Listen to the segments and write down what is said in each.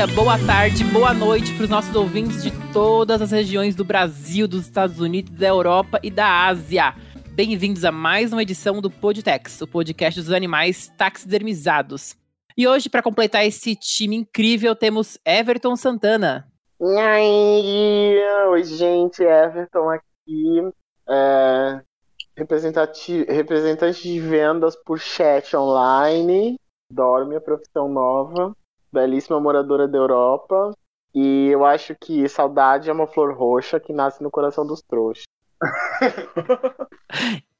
dia, boa tarde, boa noite para os nossos ouvintes de todas as regiões do Brasil, dos Estados Unidos, da Europa e da Ásia. Bem-vindos a mais uma edição do Podtex, o podcast dos animais taxidermizados. E hoje, para completar esse time incrível, temos Everton Santana. Oi gente, Everton aqui, é, representante de vendas por chat online, dorme a profissão nova, belíssima moradora da Europa, e eu acho que saudade é uma flor roxa que nasce no coração dos trouxas.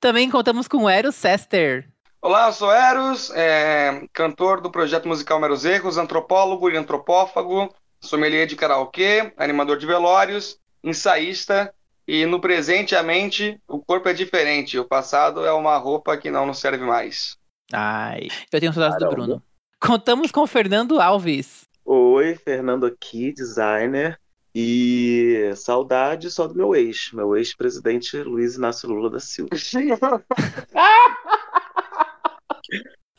Também contamos com Eros Sester. Olá, eu sou Eros, é, cantor do projeto musical Meros Erros, antropólogo e antropófago, sommelier de karaokê, animador de velórios, ensaísta e no presente a mente o corpo é diferente, o passado é uma roupa que não nos serve mais. Ai, eu tenho saudades do Bruno. Contamos com o Fernando Alves. Oi, Fernando aqui, designer. E saudade só do meu ex, meu ex-presidente Luiz Inácio Lula da Silva.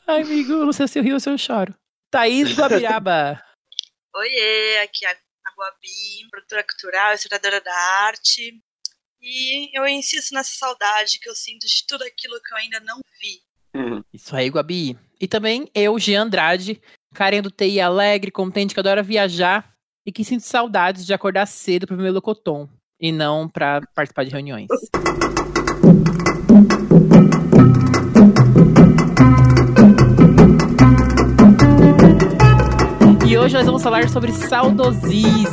Ai, amigo, não sei se eu rio ou se eu choro. Thaís Guabiraba. Oiê, aqui é a Guabi, produtora cultural, historiadora da arte. E eu insisto nessa saudade que eu sinto de tudo aquilo que eu ainda não vi. Uhum. Isso aí, Guabi. E também eu, Jean Andrade, carinha do TI alegre, contente, que adora viajar e que sinto saudades de acordar cedo para ver meu locotom e não para participar de reuniões. E hoje nós vamos falar sobre saudosismo.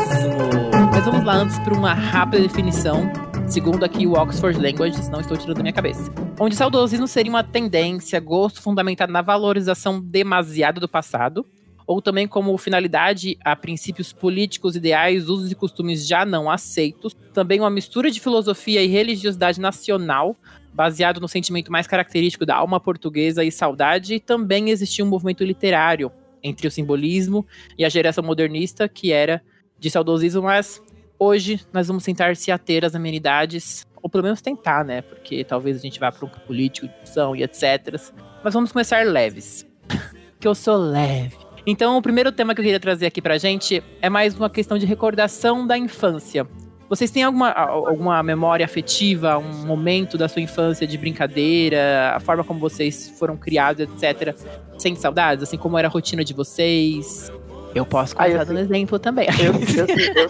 Mas vamos lá antes para uma rápida definição, segundo aqui o Oxford Language, não estou tirando da minha cabeça. Onde saudosismo seria uma tendência, gosto fundamentado na valorização demasiada do passado, ou também como finalidade a princípios políticos, ideais, usos e costumes já não aceitos. Também uma mistura de filosofia e religiosidade nacional, baseado no sentimento mais característico da alma portuguesa e saudade. E também existia um movimento literário entre o simbolismo e a geração modernista, que era de saudosismo, mas hoje nós vamos tentar se ater às amenidades, ou pelo menos tentar, né? Porque talvez a gente vá para um político, discussão e etc. Mas vamos começar leves. que eu sou leve. Então, o primeiro tema que eu queria trazer aqui pra gente é mais uma questão de recordação da infância. Vocês têm alguma, alguma memória afetiva, um momento da sua infância de brincadeira, a forma como vocês foram criados, etc. Sem saudades? Assim como era a rotina de vocês? Eu posso começar ah, dando exemplo também. Eu, eu, eu,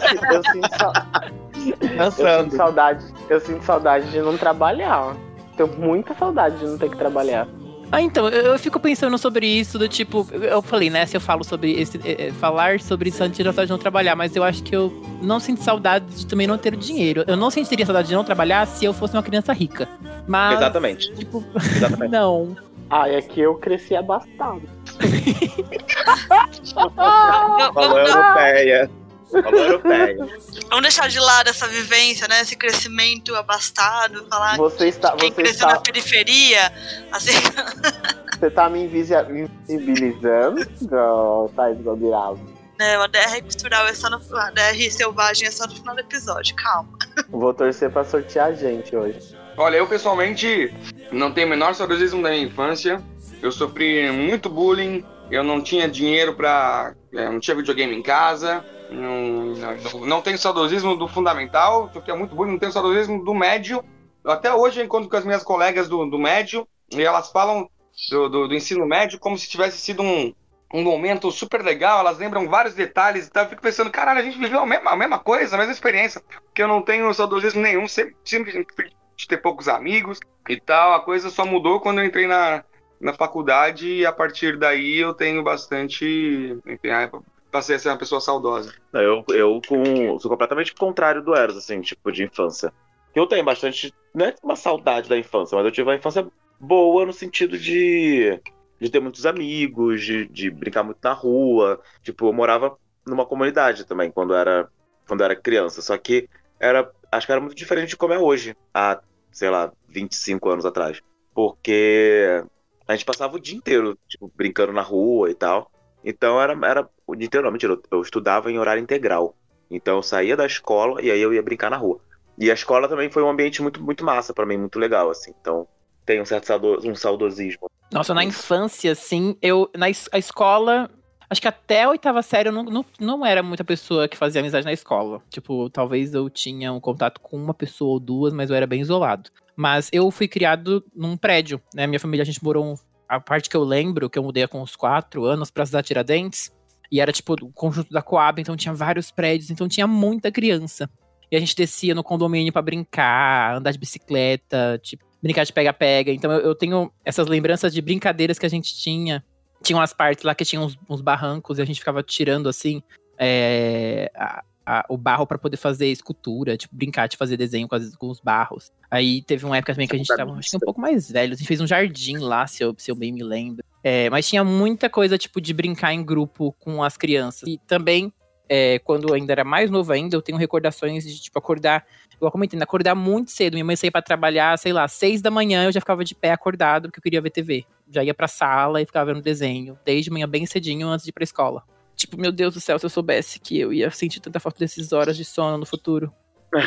eu, sinto saudade. Eu sinto saudade de não trabalhar. Tenho muita saudade de não ter que trabalhar. Ah, então, eu, eu, fico pensando sobre isso, do tipo, eu falei, né, se eu falo sobre esse, é, falar sobre isso antes de não trabalhar, mas eu acho que eu não sinto saudade de também não ter dinheiro. Eu não sentiria saudade de não trabalhar se eu fosse uma criança rica. Mas. Exatamente. Tipo, Exatamente. não. Ah, é que eu cresci abastado. Falou europeia. Falou europeia. Vamos deixar de lado essa vivência, né? Esse crescimento abastado, falar você está, quem você cresceu está... na periferia. Assim... Você tá me invisibilizando, Thais Gobirado? Não, a DR cultural é só no. A DR selvagem é só no final do episódio, calma. Vou torcer pra sortear a gente hoje. Olha, eu pessoalmente não tenho o menor saudosismo da minha infância. Eu sofri muito bullying, eu não tinha dinheiro pra. É, não tinha videogame em casa. Não, não, não tenho saudosismo do fundamental, é muito bullying, não tenho saudosismo do médio. Até hoje eu encontro com as minhas colegas do, do médio e elas falam do, do, do ensino médio como se tivesse sido um, um momento super legal, elas lembram vários detalhes e tal. Eu fico pensando, caralho, a gente viveu a mesma, a mesma coisa, a mesma experiência. Porque eu não tenho saudosismo nenhum, sempre, sempre de ter poucos amigos e tal. A coisa só mudou quando eu entrei na, na faculdade e a partir daí eu tenho bastante. Enfim, passei a ser uma pessoa saudosa. Eu, eu com, sou completamente contrário do Eros, assim, tipo, de infância. Eu tenho bastante. Não é uma saudade da infância, mas eu tive uma infância boa no sentido de de ter muitos amigos, de, de brincar muito na rua. Tipo, eu morava numa comunidade também quando era quando era criança. Só que era, acho que era muito diferente de como é hoje, há, sei lá, 25 anos atrás. Porque a gente passava o dia inteiro, tipo, brincando na rua e tal. Então era, era o dia inteiro, não, mentira, eu, estudava em horário integral. Então eu saía da escola e aí eu ia brincar na rua. E a escola também foi um ambiente muito, muito massa para mim, muito legal, assim. Então tem um certo um saudosismo nossa, na infância, assim, eu. Na a escola. Acho que até a oitava série eu não, não, não era muita pessoa que fazia amizade na escola. Tipo, talvez eu tinha um contato com uma pessoa ou duas, mas eu era bem isolado. Mas eu fui criado num prédio, né? Minha família, a gente morou. Um, a parte que eu lembro, que eu mudei com uns quatro anos pra cidade Tiradentes, e era tipo o conjunto da Coab, então tinha vários prédios, então tinha muita criança. E a gente descia no condomínio para brincar, andar de bicicleta, tipo, brincar de pega-pega. Então eu, eu, tenho essas lembranças de brincadeiras que a gente tinha. Tinha umas partes lá que tinha uns, uns barrancos e a gente ficava tirando assim é, a, a, o barro para poder fazer escultura, tipo, brincar de fazer desenho com, as, com os barros. Aí teve uma época também que a gente tava, acho um pouco mais velho. A gente fez um jardim lá, se eu, se eu bem me lembro. É, mas tinha muita coisa, tipo, de brincar em grupo com as crianças. E também é, quando eu ainda era mais novo ainda, eu tenho recordações de, tipo, acordar, igual comentei, né, acordar muito cedo. Minha mãe saía pra trabalhar, sei lá, seis da manhã, eu já ficava de pé acordado, porque eu queria ver TV. Já ia pra sala e ficava vendo desenho, desde manhã bem cedinho, antes de ir pra escola. Tipo, meu Deus do céu, se eu soubesse que eu ia sentir tanta falta dessas horas de sono no futuro.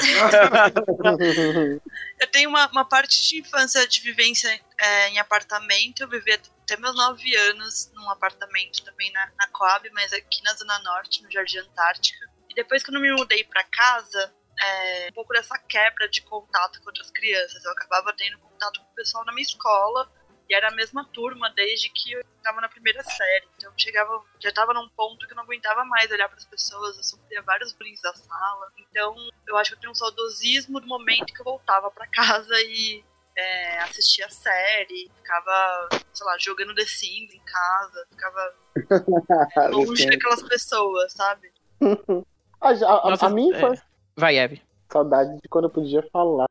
eu tenho uma, uma, parte de infância de vivência é, em apartamento. Eu vivi até meus nove anos num apartamento também na, na Coab, mas aqui na Zona Norte, no Jardim Antártica. E depois, quando eu me mudei para casa, é, um pouco dessa quebra de contato com outras crianças. Eu acabava tendo contato com o pessoal na minha escola, e era a mesma turma desde que eu estava na primeira série. Então chegava, já estava num ponto que eu não aguentava mais olhar para as pessoas, eu sofria vários brindes da sala. Então eu acho que eu tenho um saudosismo do momento que eu voltava para casa e é, assistia a série, ficava, sei lá, jogando The Sims em casa, ficava longe daquelas pessoas, sabe? a, a, Nossa, a minha é. infância. É... Vai, Eve. Saudade de quando eu podia falar.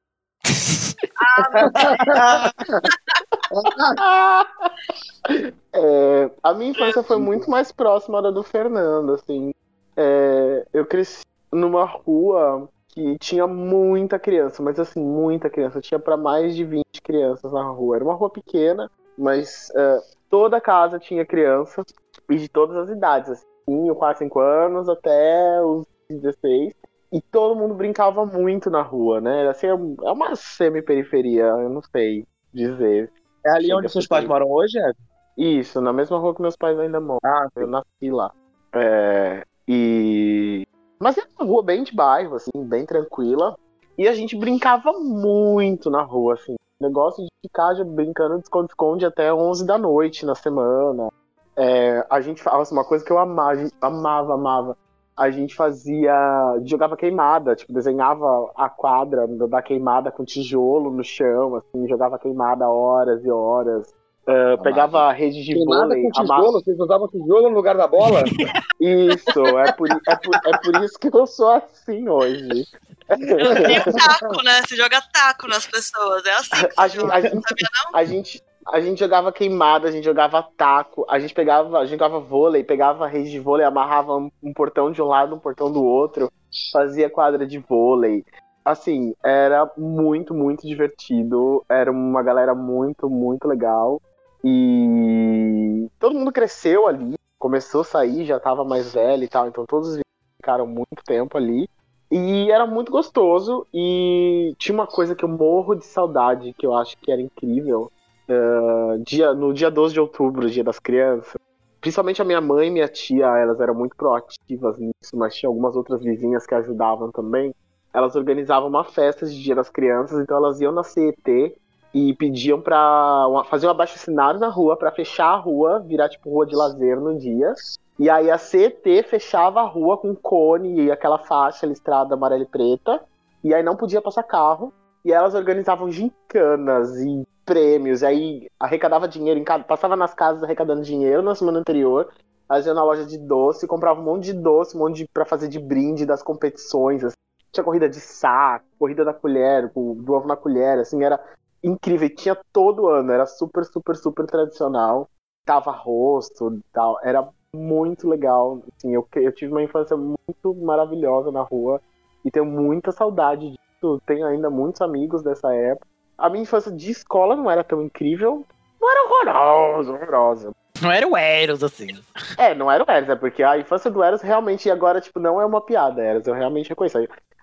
ah, é, a minha infância foi muito mais próxima da do Fernando, assim. É, eu cresci numa rua que tinha muita criança, mas assim, muita criança. Tinha para mais de 20 crianças na rua. Era uma rua pequena, mas é, toda casa tinha criança e de todas as idades, assim, 4, 5 anos até os 16. E todo mundo brincava muito na rua, né? Assim, é uma semi-periferia, eu não sei dizer. É ali onde seus pais moram hoje, é? Isso, na mesma rua que meus pais ainda moram. Ah, eu nasci lá. É, e. Mas é uma rua bem de bairro, assim, bem tranquila. E a gente brincava muito na rua, assim. Negócio de ficar brincando de esconde-esconde até 11 da noite na semana. É, a gente faz uma coisa que eu amava, amava, amava. A gente fazia. jogava queimada, tipo, desenhava a quadra da queimada com tijolo no chão, assim, jogava queimada horas e horas. Uh, pegava a rede de Queimada vôlei. com tijolo? Amava... Vocês usavam tijolo no lugar da bola? Isso, é por, é, por, é por isso que eu sou assim hoje. Eu tenho taco, né? Você joga taco nas pessoas, é assim. A gente, a, gente, a, gente, a gente jogava queimada, a gente jogava taco, a gente pegava, a gente jogava vôlei, pegava a rede de vôlei, amarrava um, um portão de um lado, um portão do outro, fazia quadra de vôlei assim, era muito, muito divertido. Era uma galera muito, muito legal. E todo mundo cresceu ali, começou a sair, já tava mais velho e tal, então todos ficaram muito tempo ali. E era muito gostoso e tinha uma coisa que eu morro de saudade, que eu acho que era incrível. Uh, dia, no dia 12 de outubro, dia das crianças, principalmente a minha mãe e minha tia, elas eram muito proativas nisso, mas tinha algumas outras vizinhas que ajudavam também. Elas organizavam uma festa de Dia das Crianças, então elas iam na CET e pediam para fazer um abaixo assinado na rua para fechar a rua, virar tipo rua de lazer no dia. E aí a CET fechava a rua com cone e aquela faixa listrada amarela e preta. E aí não podia passar carro. E elas organizavam gincanas e prêmios. E aí arrecadava dinheiro em casa, passava nas casas arrecadando dinheiro na semana anterior. Fazia na loja de doce, comprava um monte de doce, um monte de para fazer de brinde das competições. Assim. Tinha corrida de saco, corrida da colher, do ovo na colher, assim, era incrível. E tinha todo ano, era super, super, super tradicional. Tava rosto e tal. Era muito legal. Assim, eu, eu tive uma infância muito maravilhosa na rua e tenho muita saudade disso. Tenho ainda muitos amigos dessa época. A minha infância de escola não era tão incrível. Não era horrorosa, horrorosa. Não era o Eros, assim. É, não era o Eros, é porque a infância do Eros realmente agora, tipo, não é uma piada, Eros. Eu realmente reconheço.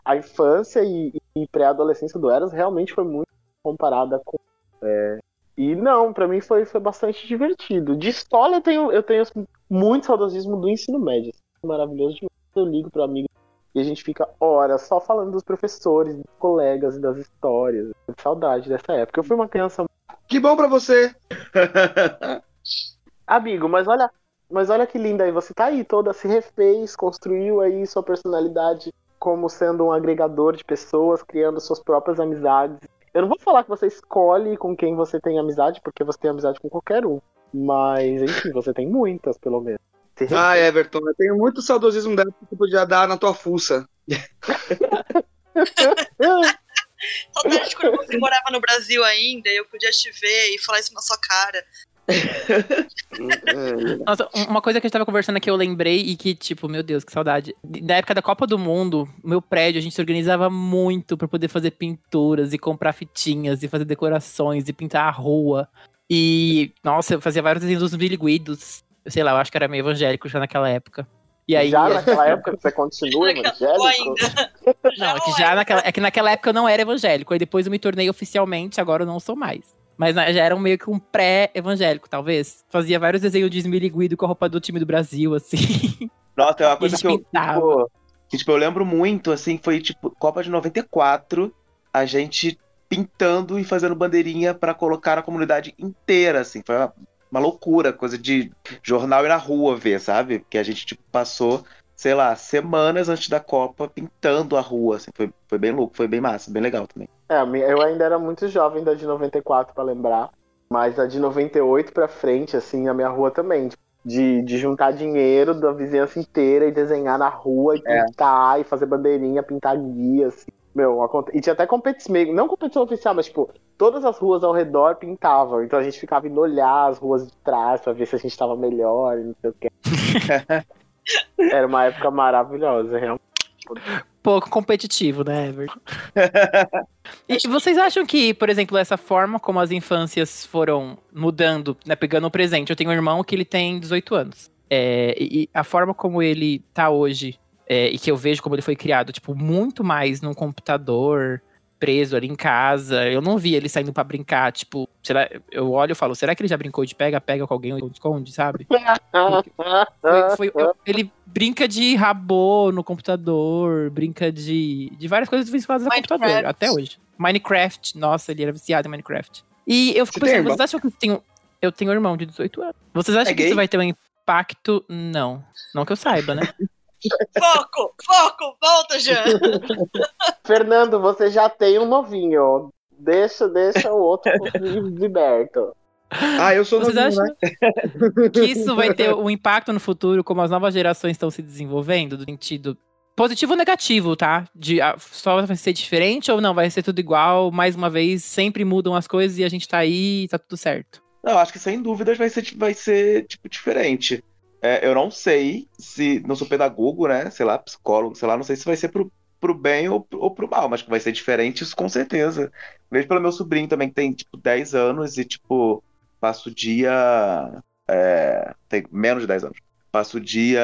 A infância e, e pré-adolescência do Eros realmente foi muito comparada com. É, E não, pra mim foi, foi bastante divertido. De escola eu tenho, eu tenho muito saudosismo do ensino médio. Maravilhoso demais. Eu ligo pro amigo e a gente fica horas só falando dos professores, dos colegas e das histórias. Saudade dessa época. Eu fui uma criança. Que bom pra você! Amigo, mas olha, mas olha que linda aí. Você tá aí toda, se refez, construiu aí sua personalidade como sendo um agregador de pessoas, criando suas próprias amizades. Eu não vou falar que você escolhe com quem você tem amizade, porque você tem amizade com qualquer um. Mas, enfim, você tem muitas, pelo menos. Ah, Everton, eu tenho muito saudosismo dela que tu podia dar na tua fuça. Saudade de quando você morava no Brasil ainda, e eu podia te ver e falar isso na sua cara. Nossa, um- uma coisa que a gente tava conversando aqui, eu lembrei e que, tipo, meu Deus, que saudade. Da época da Copa do Mundo, meu prédio, a gente se organizava muito pra poder fazer pinturas e comprar fitinhas e fazer decorações e pintar a rua. E, nossa, eu fazia vários desenhos dos biliguidos. Eu sei lá, eu acho que era meio evangélico já naquela época. E aí, já naquela época que você continua evangélico? ainda. Não, é que já naquela, é que naquela época eu não era evangélico. Aí depois eu me tornei oficialmente, agora eu não sou mais. Mas já era um meio que um pré-evangélico, talvez. Fazia vários desenhos de esmiliguido com a roupa do time do Brasil, assim. Nossa, é uma E a coisa que eu, tipo, que, tipo, eu lembro muito, assim, foi tipo, Copa de 94, a gente pintando e fazendo bandeirinha pra colocar na comunidade inteira, assim, foi uma, uma loucura, coisa de jornal ir na rua ver, sabe? Porque a gente, tipo, passou, sei lá, semanas antes da Copa pintando a rua, assim, foi, foi bem louco, foi bem massa, bem legal também. É, eu ainda era muito jovem da de 94 pra lembrar, mas a de 98 pra frente, assim, a minha rua também, tipo, de, de juntar dinheiro da vizinhança inteira e desenhar na rua e É. pintar e fazer bandeirinha, pintar guia, assim. Meu, aconte- e tinha até competição, meio- não competição oficial, mas tipo, todas as ruas ao redor pintavam, então a gente ficava indo olhar as ruas de trás pra ver se a gente tava melhor e não sei o que. Era uma época maravilhosa, realmente. Pouco competitivo, né, Everton? e vocês acham que, por exemplo, essa forma como as infâncias foram mudando, né, pegando o presente? Eu tenho um irmão que ele tem 18 anos. É, e a forma como ele tá hoje, é, e que eu vejo como ele foi criado, tipo, muito mais num computador, preso ali em casa. Eu não vi ele saindo pra brincar, tipo, será, eu olho e falo, será que ele já brincou de pega-pega com alguém ou esconde, sabe? Foi- foi- eu- ele brinca de rabô no computador, brinca de, de várias coisas vinculadas no computador, até hoje. Minecraft, nossa, ele era viciado em Minecraft. E eu fico Você pensando, vocês acham que eu tenho, eu tenho um irmão de 18 anos? Vocês acham É que isso vai ter um impacto? Não. Não que eu saiba, né? Foco! Foco! Volta, Jean! Fernando, você já tem um novinho. Deixa, deixa o outro liberto. Ah, eu sou Vocês novinho, acham né? que isso vai ter um impacto no futuro, como as novas gerações estão se desenvolvendo, do sentido positivo ou negativo, tá? De ah, só vai ser diferente ou não? Vai ser tudo igual? Mais uma vez, sempre mudam as coisas e a gente tá aí e tá tudo certo. Não, acho que sem dúvidas vai ser, vai ser tipo, diferente. É, eu não sei se. Não sou pedagogo, né? Sei lá, psicólogo, sei lá, não sei se vai ser pro, pro bem ou, ou pro mal, mas que vai ser diferente, isso com certeza. Vejo pelo meu sobrinho também, que tem, tipo, 10 anos e, tipo, passa o dia. é, tem menos de 10 anos. Passa o dia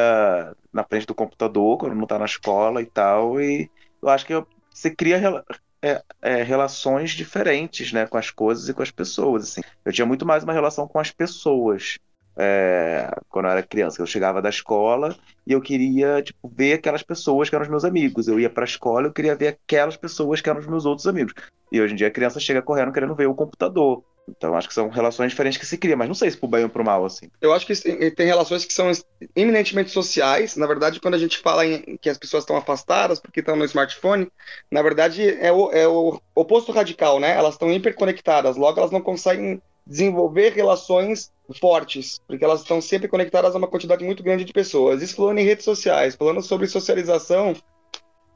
na frente do computador, quando não tá na escola e tal, e eu acho que você cria é, é, relações diferentes, né, com as coisas e com as pessoas, assim. Eu tinha muito mais uma relação com as pessoas é, quando eu era criança. Eu chegava da escola e eu queria, tipo, ver aquelas pessoas que eram os meus amigos. Eu ia pra escola e eu queria ver aquelas pessoas que eram os meus outros amigos. E hoje em dia a criança chega correndo querendo ver o computador. Então acho que são relações diferentes que se criam, mas não sei se pro bem ou pro mal, assim. Eu acho que tem relações que são eminentemente sociais. Na verdade, quando a gente fala em que as pessoas estão afastadas porque estão no smartphone, na verdade é o, é o oposto radical, né? Elas estão hiperconectadas, logo elas não conseguem desenvolver relações fortes, porque elas estão sempre conectadas a uma quantidade muito grande de pessoas. Isso falando em redes sociais, falando sobre socialização,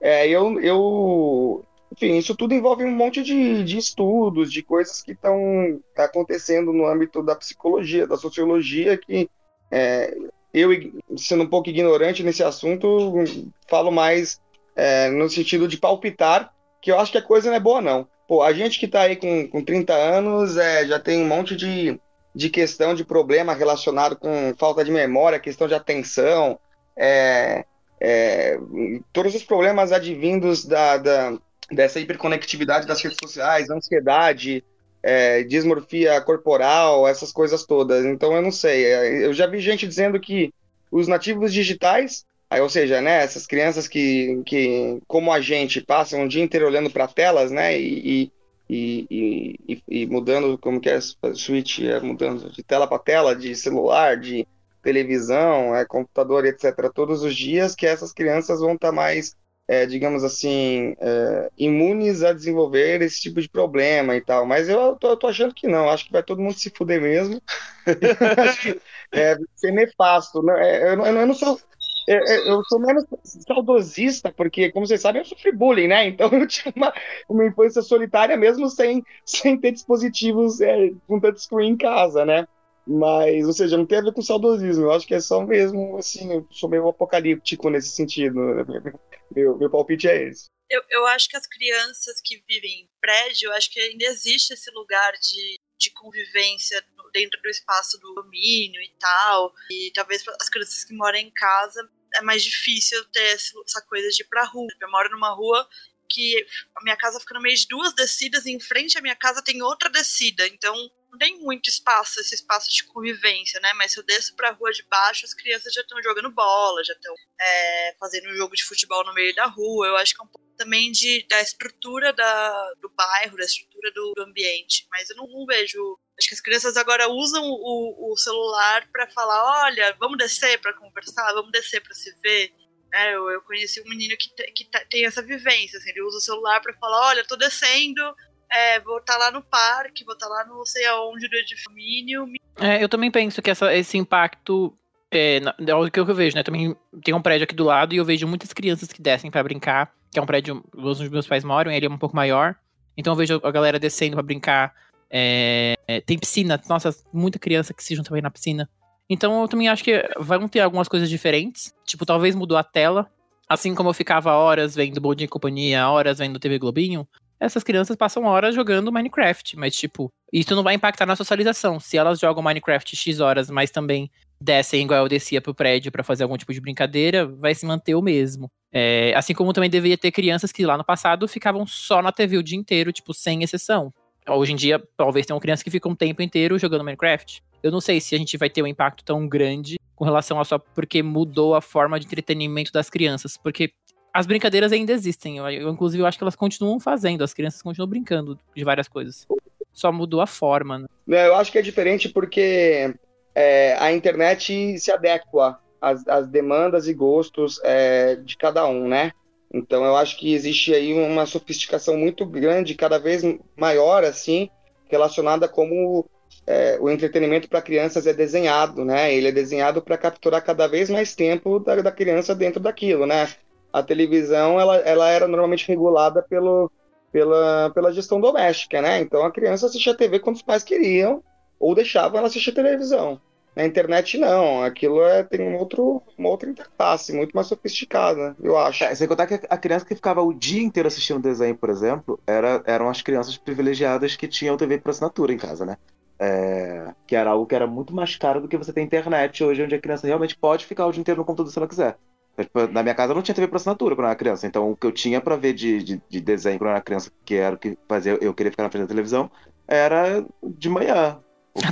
é, eu, eu, enfim, isso tudo envolve um monte de, de estudos, de coisas que estão acontecendo no âmbito da psicologia, da sociologia, que é, eu, sendo um pouco ignorante nesse assunto, falo mais é, no sentido de palpitar, que eu acho que a coisa não é boa, não. Pô, a gente que está aí com, com 30 anos é, já tem um monte de, de questão, de problema relacionado com falta de memória, questão de atenção, é, é, todos os problemas advindos da, da, dessa hiperconectividade das redes sociais, ansiedade, é, dismorfia corporal, essas coisas todas. Então eu não sei. É, eu já vi gente dizendo que os nativos digitais, aí, ou seja, né, essas crianças que, que, como a gente, passam o dia inteiro olhando para telas, né, e, e, e, e, mudando, como que é, switch, é, mudando de tela para tela, de celular, de televisão, é, computador, etc., todos os dias, que essas crianças vão estar tá mais é, digamos assim, é, imunes a desenvolver esse tipo de problema e tal. Mas eu tô, eu tô achando que não, acho que vai todo mundo se fuder mesmo. é, ser nefasto. Né? É, eu, eu, não sou. Eu, é, é, eu sou menos saudosista, porque, como vocês sabem, eu sofri bullying, né? Então eu tinha uma, uma infância solitária mesmo sem, sem ter dispositivos é, com touchscreen em casa, né? Mas, ou seja, não tem a ver com saudosismo. Eu acho que é só mesmo, assim, eu sou meio apocalíptico nesse sentido. Meu, meu palpite é esse. Eu, eu acho que as crianças que vivem em prédio, eu acho que ainda existe esse lugar de, de convivência dentro do espaço do domínio e tal. E talvez as crianças que moram em casa é mais difícil ter essa coisa de ir pra rua. Eu moro numa rua que a minha casa fica no meio de duas descidas e em frente à minha casa tem outra descida. Então não tem muito espaço, esse espaço de convivência, né? Mas se eu desço pra rua de baixo, as crianças já estão jogando bola, já estão é, fazendo um jogo de futebol no meio da rua. Eu acho que é um pouco também de, da estrutura da, do bairro, da estrutura do, do ambiente. Mas eu não, não, vejo. Acho que as crianças agora usam o, o celular para falar: olha, vamos descer para conversar, vamos descer para se ver. É, eu, eu, conheci um menino que, que tem essa vivência, assim, ele usa o celular para falar, olha, tô descendo, é, vou estar tá lá no parque, vou estar tá lá não sei aonde do edifício. É, eu também penso que essa, esse impacto é, é o que eu vejo, né? Também tem um prédio aqui do lado e eu vejo muitas crianças que descem para brincar, que é um prédio onde meus pais moram, ele é um pouco maior. Então eu vejo a galera descendo para brincar. É, é, tem piscina, nossa, muita criança que se junta também na piscina. Então eu também acho que vão ter algumas coisas diferentes. Tipo, talvez mudou a tela. Assim como eu ficava horas vendo Bom e Companhia, horas vendo TV Globinho, essas crianças passam horas jogando Minecraft, mas tipo, isso não vai impactar na socialização. Se elas jogam Minecraft X horas, mas também descem igual eu descia pro prédio para fazer algum tipo de brincadeira, vai se manter o mesmo. É, assim como também deveria ter crianças que lá no passado ficavam só na TV o dia inteiro, tipo, sem exceção. Hoje em dia, talvez tenham crianças que ficam o tempo inteiro jogando Minecraft. Eu não sei se a gente vai ter um impacto tão grande com relação a só porque mudou a forma de entretenimento das crianças. Porque as brincadeiras ainda existem. Eu, inclusive, eu acho que elas continuam fazendo, as crianças continuam brincando de várias coisas. Só mudou a forma, né? Eu acho que é diferente porque é, a internet se adequa às, às demandas e gostos é, de cada um, né? Então eu acho que existe aí uma sofisticação muito grande, cada vez maior, assim, relacionada a como é, o entretenimento para crianças é desenhado, né? Ele é desenhado para capturar cada vez mais tempo da, da criança dentro daquilo, né? a televisão ela, ela era normalmente regulada pelo, pela, pela gestão doméstica, né? Então a criança assistia TV quando os pais queriam ou deixavam ela assistir televisão. Na internet não, aquilo é, tem um outro, uma outra interface, muito mais sofisticada, eu acho. É, sem contar que a criança que ficava o dia inteiro assistindo desenho, por exemplo, era, eram as crianças privilegiadas que tinham TV por assinatura em casa, né? É, que era algo que era muito mais caro do que você ter internet hoje, onde a criança realmente pode ficar o dia inteiro no computador se ela quiser. Tipo, na minha casa não tinha TV por assinatura quando eu era criança. Então o que eu tinha para ver de, de, de, desenho quando eu era criança, que era o que fazia eu queria ficar na frente da televisão, era de manhã.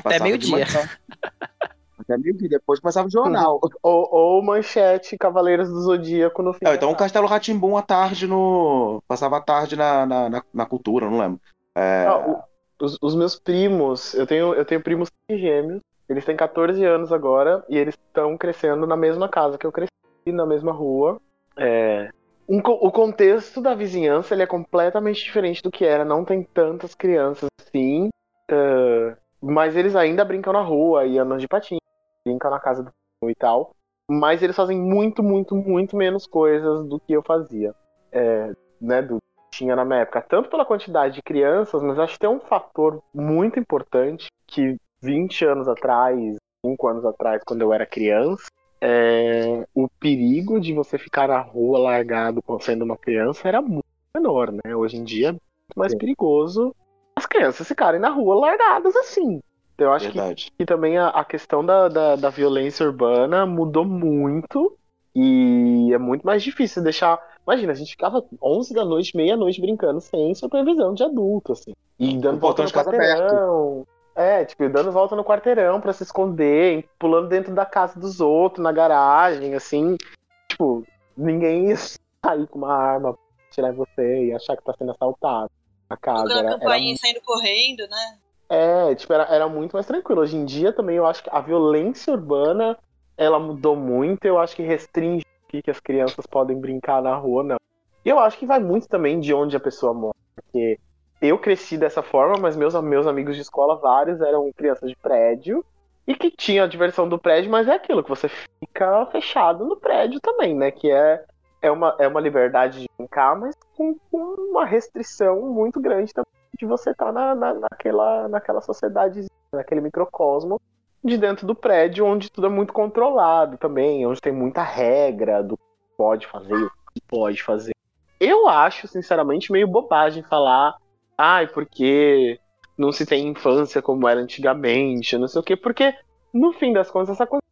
Até meio-dia. Até meio-dia, depois começava o jornal. ou, ou Manchete, Cavaleiros do Zodíaco no final. então o Castelo Ratimbum à tarde no. Passava a tarde na, na, na, na cultura, não lembro. É... Ah, o, os, os, meus primos, eu tenho, eu tenho primos gêmeos, eles têm 14 anos agora e eles estão crescendo na mesma casa que eu cresci na mesma rua. É, um, o contexto da vizinhança ele é completamente diferente do que era. Não tem tantas crianças assim, uh, mas eles ainda brincam na rua e andam de patinho, brincam na casa do e tal. Mas eles fazem muito, muito, muito menos coisas do que eu fazia. É, né, do que tinha na minha época. Tanto pela quantidade de crianças, mas acho que tem um fator muito importante que 20 anos atrás, 5 anos atrás, quando eu era criança, é, o perigo de você ficar na rua largado sendo uma criança era muito menor, né? Hoje em dia é muito mais Sim. perigoso as crianças ficarem na rua largadas assim. Eu acho que, que, também a, a questão da, da, da, violência urbana mudou muito E é muito mais difícil deixar. Imagina, a gente ficava 11 da noite, meia-noite brincando sem supervisão de adulto, assim. E dando O volta no quarteirão. É, tipo, dando volta no quarteirão pra se esconder, pulando dentro da casa dos outros, na garagem, assim. Tipo, ninguém ia sair com uma arma pra tirar você e achar que tá sendo assaltado na casa. Tocando Era, a era campainha e saindo correndo, né? é, tipo, era, era muito mais tranquilo. Hoje em dia também eu acho que a violência urbana ela mudou muito. Eu acho que restringe o que que as crianças podem brincar na rua, não. E eu acho que vai muito também de onde a pessoa mora. Porque eu cresci dessa forma, mas meus, meus amigos de escola, vários, eram crianças de prédio. E que tinha a diversão do prédio, mas é aquilo, que você fica fechado no prédio também, né? Que é, é, uma, é uma liberdade de brincar, mas com, com uma restrição muito grande também de você estar na, na, naquela, naquela sociedade, naquele microcosmo de dentro do prédio, onde tudo é muito controlado também, onde tem muita regra do que pode fazer e o que pode fazer. Eu acho, sinceramente, meio bobagem falar, ai, porque não se tem infância como era antigamente, não sei o quê, porque no fim das contas, essa coisa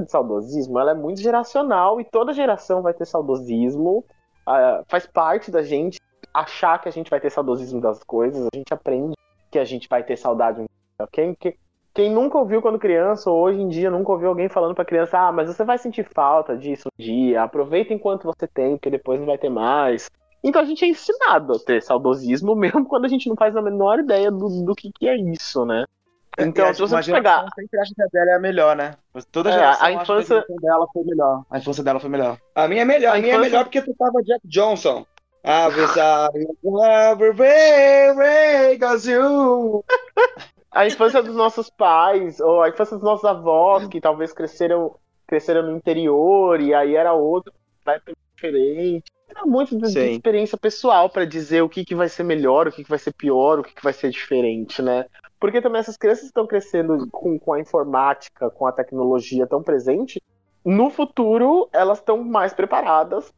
de saudosismo ela é muito geracional e toda geração vai ter saudosismo. ah, faz parte da gente achar que a gente vai ter saudosismo das coisas, a gente aprende que a gente vai ter saudade. Quem, quem, quem nunca ouviu quando criança, ou hoje em dia nunca ouviu alguém falando pra criança, ah, mas você vai sentir falta disso um dia, aproveita enquanto você tem, porque depois não vai ter mais. Então a gente é ensinado a ter saudosismo, mesmo quando a gente não faz a menor ideia do, do que, que é isso, né? Então, E se você pegar. sempre acha que a dela é a melhor, né? Toda É, geração a acha infância- que a dela foi melhor. A infância dela foi melhor. A minha é melhor, a, A minha é infância- melhor porque tu tava Jack Johnson. Ah, Vegas you. a infância dos nossos pais, ou a infância dos nossos avós, que talvez cresceram, cresceram no interior, e aí era outro, completamente diferente. Era muito de, Sim. experiência pessoal pra dizer o que, que vai ser melhor, o que, que vai ser pior, o que, que vai ser diferente, né? Porque também essas crianças estão crescendo com, com a informática, com a tecnologia tão presente. No futuro, elas estão mais preparadas,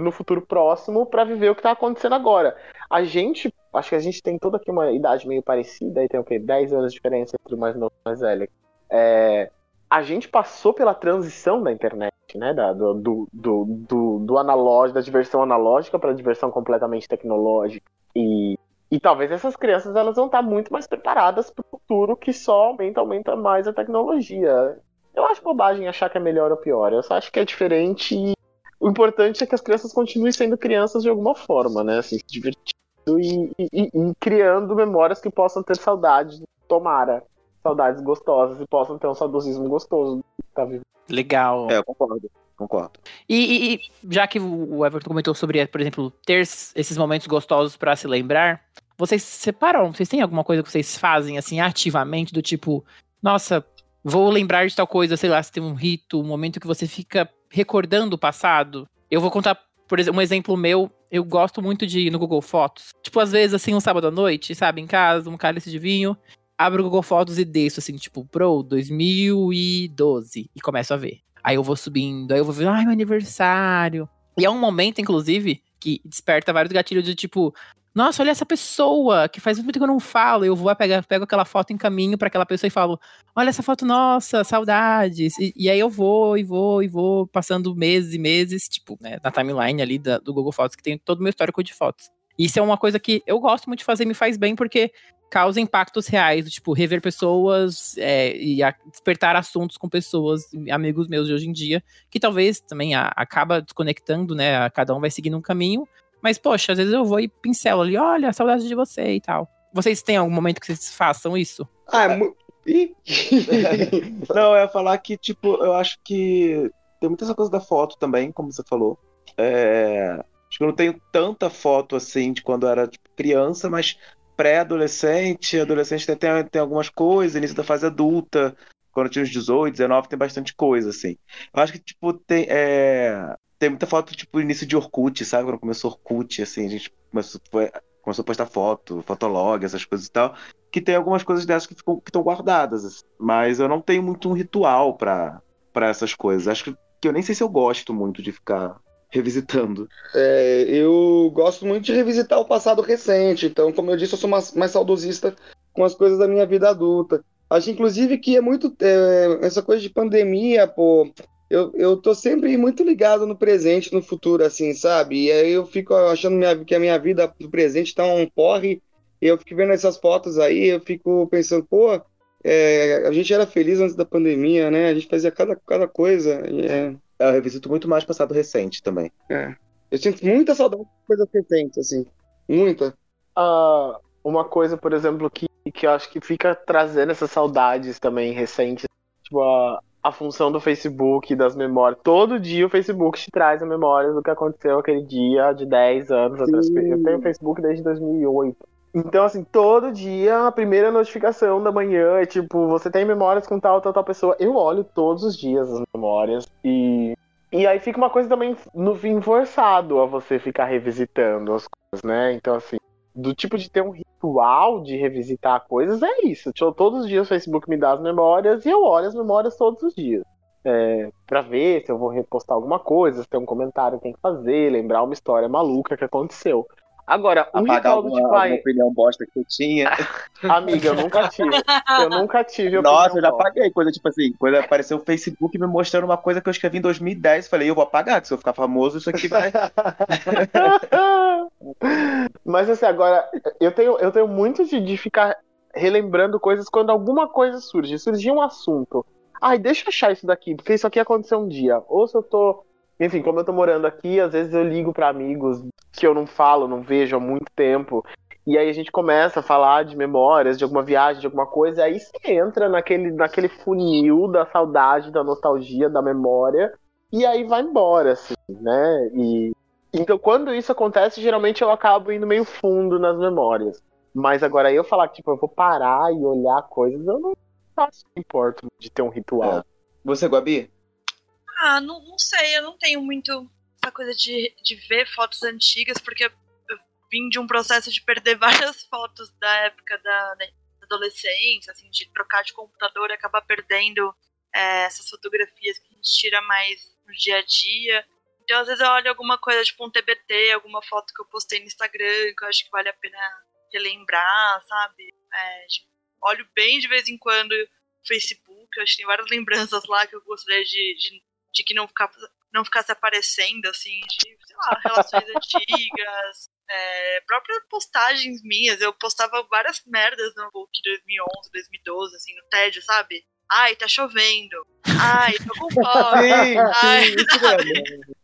no futuro próximo, para viver o que está acontecendo agora. A gente, acho que a gente tem toda aqui uma idade meio parecida, aí tem o quê? 10 anos de diferença entre o mais novo e o mais velho. É, a gente passou pela transição da internet, né? Da- do, do, do, do, do analógico, da diversão analógica para a diversão completamente tecnológica. E, e talvez essas crianças elas vão estar muito mais preparadas para o futuro que só aumenta, aumenta mais a tecnologia. Eu acho bobagem achar que é melhor ou pior. Eu só acho que é diferente e o importante é que as crianças continuem sendo crianças de alguma forma, né? Assim, se divertindo e, e- e- e criando memórias que possam ter saudades, tomara, saudades gostosas e possam ter um saudosismo gostoso. Tá. Legal. É, eu concordo. Concordo. E, e- e já que o Everton comentou sobre, por exemplo, ter esses momentos gostosos pra se lembrar, vocês separam? Vocês têm alguma coisa que vocês fazem assim ativamente do tipo, nossa, vou lembrar de tal coisa, sei lá, se tem um rito, um momento que você fica recordando o passado? Eu vou contar, por exemplo, um exemplo meu. Eu gosto muito de ir no Google Fotos. Tipo, às vezes, assim, um sábado à noite, sabe, em casa, um cálice de vinho, abro o Google Fotos e desço, assim, tipo, pro 2012 e começo a ver. Aí eu vou subindo, aí eu vou ver, ai, meu aniversário. E é um momento, inclusive, que desperta vários gatilhos de tipo, nossa, olha essa pessoa que faz muito tempo que eu não falo. Eu vou pegar, pego aquela foto em caminho pra aquela pessoa e falo, olha essa foto, nossa, saudades. E, e aí eu vou e vou e vou passando meses e meses, tipo, né, na timeline ali da- do Google Fotos, que tem todo o meu histórico de fotos. Isso é uma coisa que eu gosto muito de fazer, me faz bem, porque causa impactos reais, tipo, rever pessoas é, e a- despertar assuntos com pessoas, amigos meus de hoje em dia, que talvez também a- acaba desconectando, né? a- Cada um vai seguindo um caminho. Mas, poxa, às vezes eu vou e pincelo ali, olha, saudade de você e tal. Vocês têm algum momento que vocês façam isso? Ah, é mu... Não, eu ia falar que, tipo, eu acho que tem muita essa coisa da foto também, como você falou. É, Acho que eu não tenho tanta foto assim de quando eu era tipo, criança, mas pré-adolescente, adolescente tem, tem, tem algumas coisas, início da fase adulta, quando eu tinha uns 18, 19, tem bastante coisa, assim. Eu acho que, tipo, tem, é, tem muita foto, tipo, início de Orkut, sabe? Quando começou Orkut, assim, a gente começou, foi- começou a postar foto, fotolog, essas coisas e tal, que tem algumas coisas dessas que ficam, que estão guardadas, assim. mas eu não tenho muito um ritual pra essas coisas. Acho que, que eu nem sei se eu gosto muito de ficar revisitando. É, eu gosto muito de revisitar o passado recente, então, como eu disse, eu sou mais, mais saudosista com as coisas da minha vida adulta. Acho, inclusive, que é muito. é, essa coisa de pandemia, pô, eu, eu tô sempre muito ligado no presente, no futuro, assim, sabe? E aí eu fico achando minha, que a minha vida no presente tá um porre. E eu fico vendo essas fotos aí, eu fico pensando, pô, é, a gente era feliz antes da pandemia, né? A gente fazia cada, cada coisa. e É, Eu revisito muito mais passado recente também. é. Eu sinto muita saudade de coisas recentes, assim. Muita. Ah, uma coisa, por exemplo, que, que eu acho que fica trazendo essas saudades também recentes, tipo, a, a função do Facebook, das memórias. Todo dia o Facebook te traz a memória do que aconteceu aquele dia de 10 anos atrás. Eu tenho Facebook desde 2008. Então, assim, todo dia a primeira notificação da manhã é tipo, você tem memórias com tal, tal, tal pessoa. Eu olho todos os dias as memórias e. E aí fica uma coisa também, no fim, forçado a você ficar revisitando as coisas, né? Então, assim, do tipo de ter um ritual de revisitar coisas, é isso. Tipo, todos os dias o Facebook me dá as memórias e eu olho as memórias todos os dias. É, pra ver se eu vou repostar alguma coisa, se tem um comentário que tem que fazer, lembrar uma história maluca que aconteceu. Agora, o Apagar do alguma, opinião bosta que eu tinha. amiga, eu nunca tive. Eu nunca tive Nossa, eu já bosta. apaguei. Coisa tipo assim, quando apareceu o Facebook me mostrando uma coisa que eu escrevi em 2010, falei, eu vou apagar, que se eu ficar famoso, isso aqui vai. Mas assim, agora, eu tenho, eu tenho muito de, de ficar relembrando coisas quando alguma coisa surge. Surgiu um assunto. Ai, deixa eu achar isso daqui, porque isso aqui aconteceu um dia. Ou se eu tô. Enfim, como eu tô morando aqui, às vezes eu ligo pra amigos que eu não falo, não vejo há muito tempo. E aí a gente começa a falar de memórias, de alguma viagem, de alguma coisa, aí você entra naquele, naquele funil da saudade, da nostalgia, da memória, e aí vai embora, assim, né? E então, quando isso acontece, geralmente eu acabo indo meio fundo nas memórias. Mas agora eu falar que, tipo, eu vou parar e olhar coisas, eu não faço o que importa de ter um ritual. Você, Guabi? Ah, não, não sei, eu não tenho muito essa coisa de, de ver fotos antigas, porque eu vim de um processo de perder várias fotos da época da, da adolescência, assim, de trocar de computador e acabar perdendo é, essas fotografias que a gente tira mais no dia a dia. Então, às vezes eu olho alguma coisa, tipo um TBT, alguma foto que eu postei no Instagram, que eu acho que vale a pena relembrar, sabe? É, tipo, olho bem de vez em quando Facebook, acho que tem várias lembranças lá que eu gostaria de, de, de que não, ficar, não ficasse aparecendo, assim, de, sei lá, relações antigas, é, próprias postagens minhas. Eu postava várias merdas no book 2011, 2012, assim, no TED, sabe? Ai, tá chovendo. Ai, tô com fome. Ai, isso mesmo.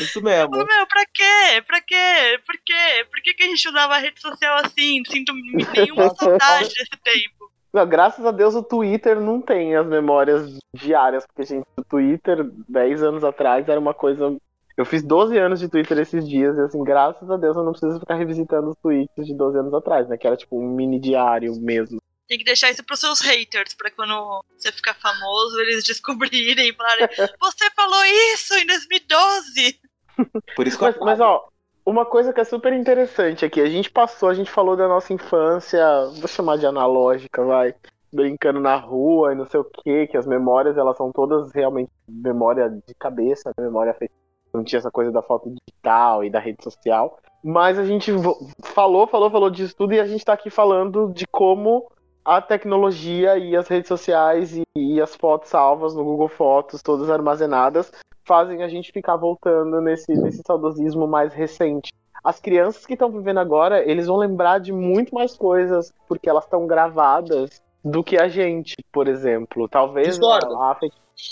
Isso mesmo. Ô, meu, pra quê? Pra quê? Por quê? Por que, que a gente usava a rede social assim? Sinto nenhuma saudade desse tempo. Não, graças a Deus o Twitter não tem as memórias diárias, porque, gente, o Twitter, 10 anos atrás, era uma coisa. Eu fiz 12 anos de Twitter esses dias, e assim, graças a Deus eu não preciso ficar revisitando os tweets de 12 anos atrás, né? Que era tipo um mini diário mesmo. Tem que deixar isso pros seus haters, pra quando você ficar famoso, eles descobrirem e falarem: Você falou isso em 2012! Por isso que eu Mas, mas, ó, uma coisa que é super interessante aqui, a gente passou, a gente falou da nossa infância, vou chamar de analógica, vai, brincando na rua e não sei o que, que as memórias elas são todas realmente memória de cabeça, né, memória feita. Não tinha essa coisa da foto digital e da rede social. Mas a gente falou, falou, falou disso tudo e a gente tá aqui falando de como a tecnologia e as redes sociais e, e as fotos salvas no Google Fotos, todas armazenadas, fazem a gente ficar voltando nesse, nesse saudosismo mais recente. As crianças que estão vivendo agora, eles vão lembrar de muito mais coisas, porque elas estão gravadas, do que a gente, por exemplo. Talvez a,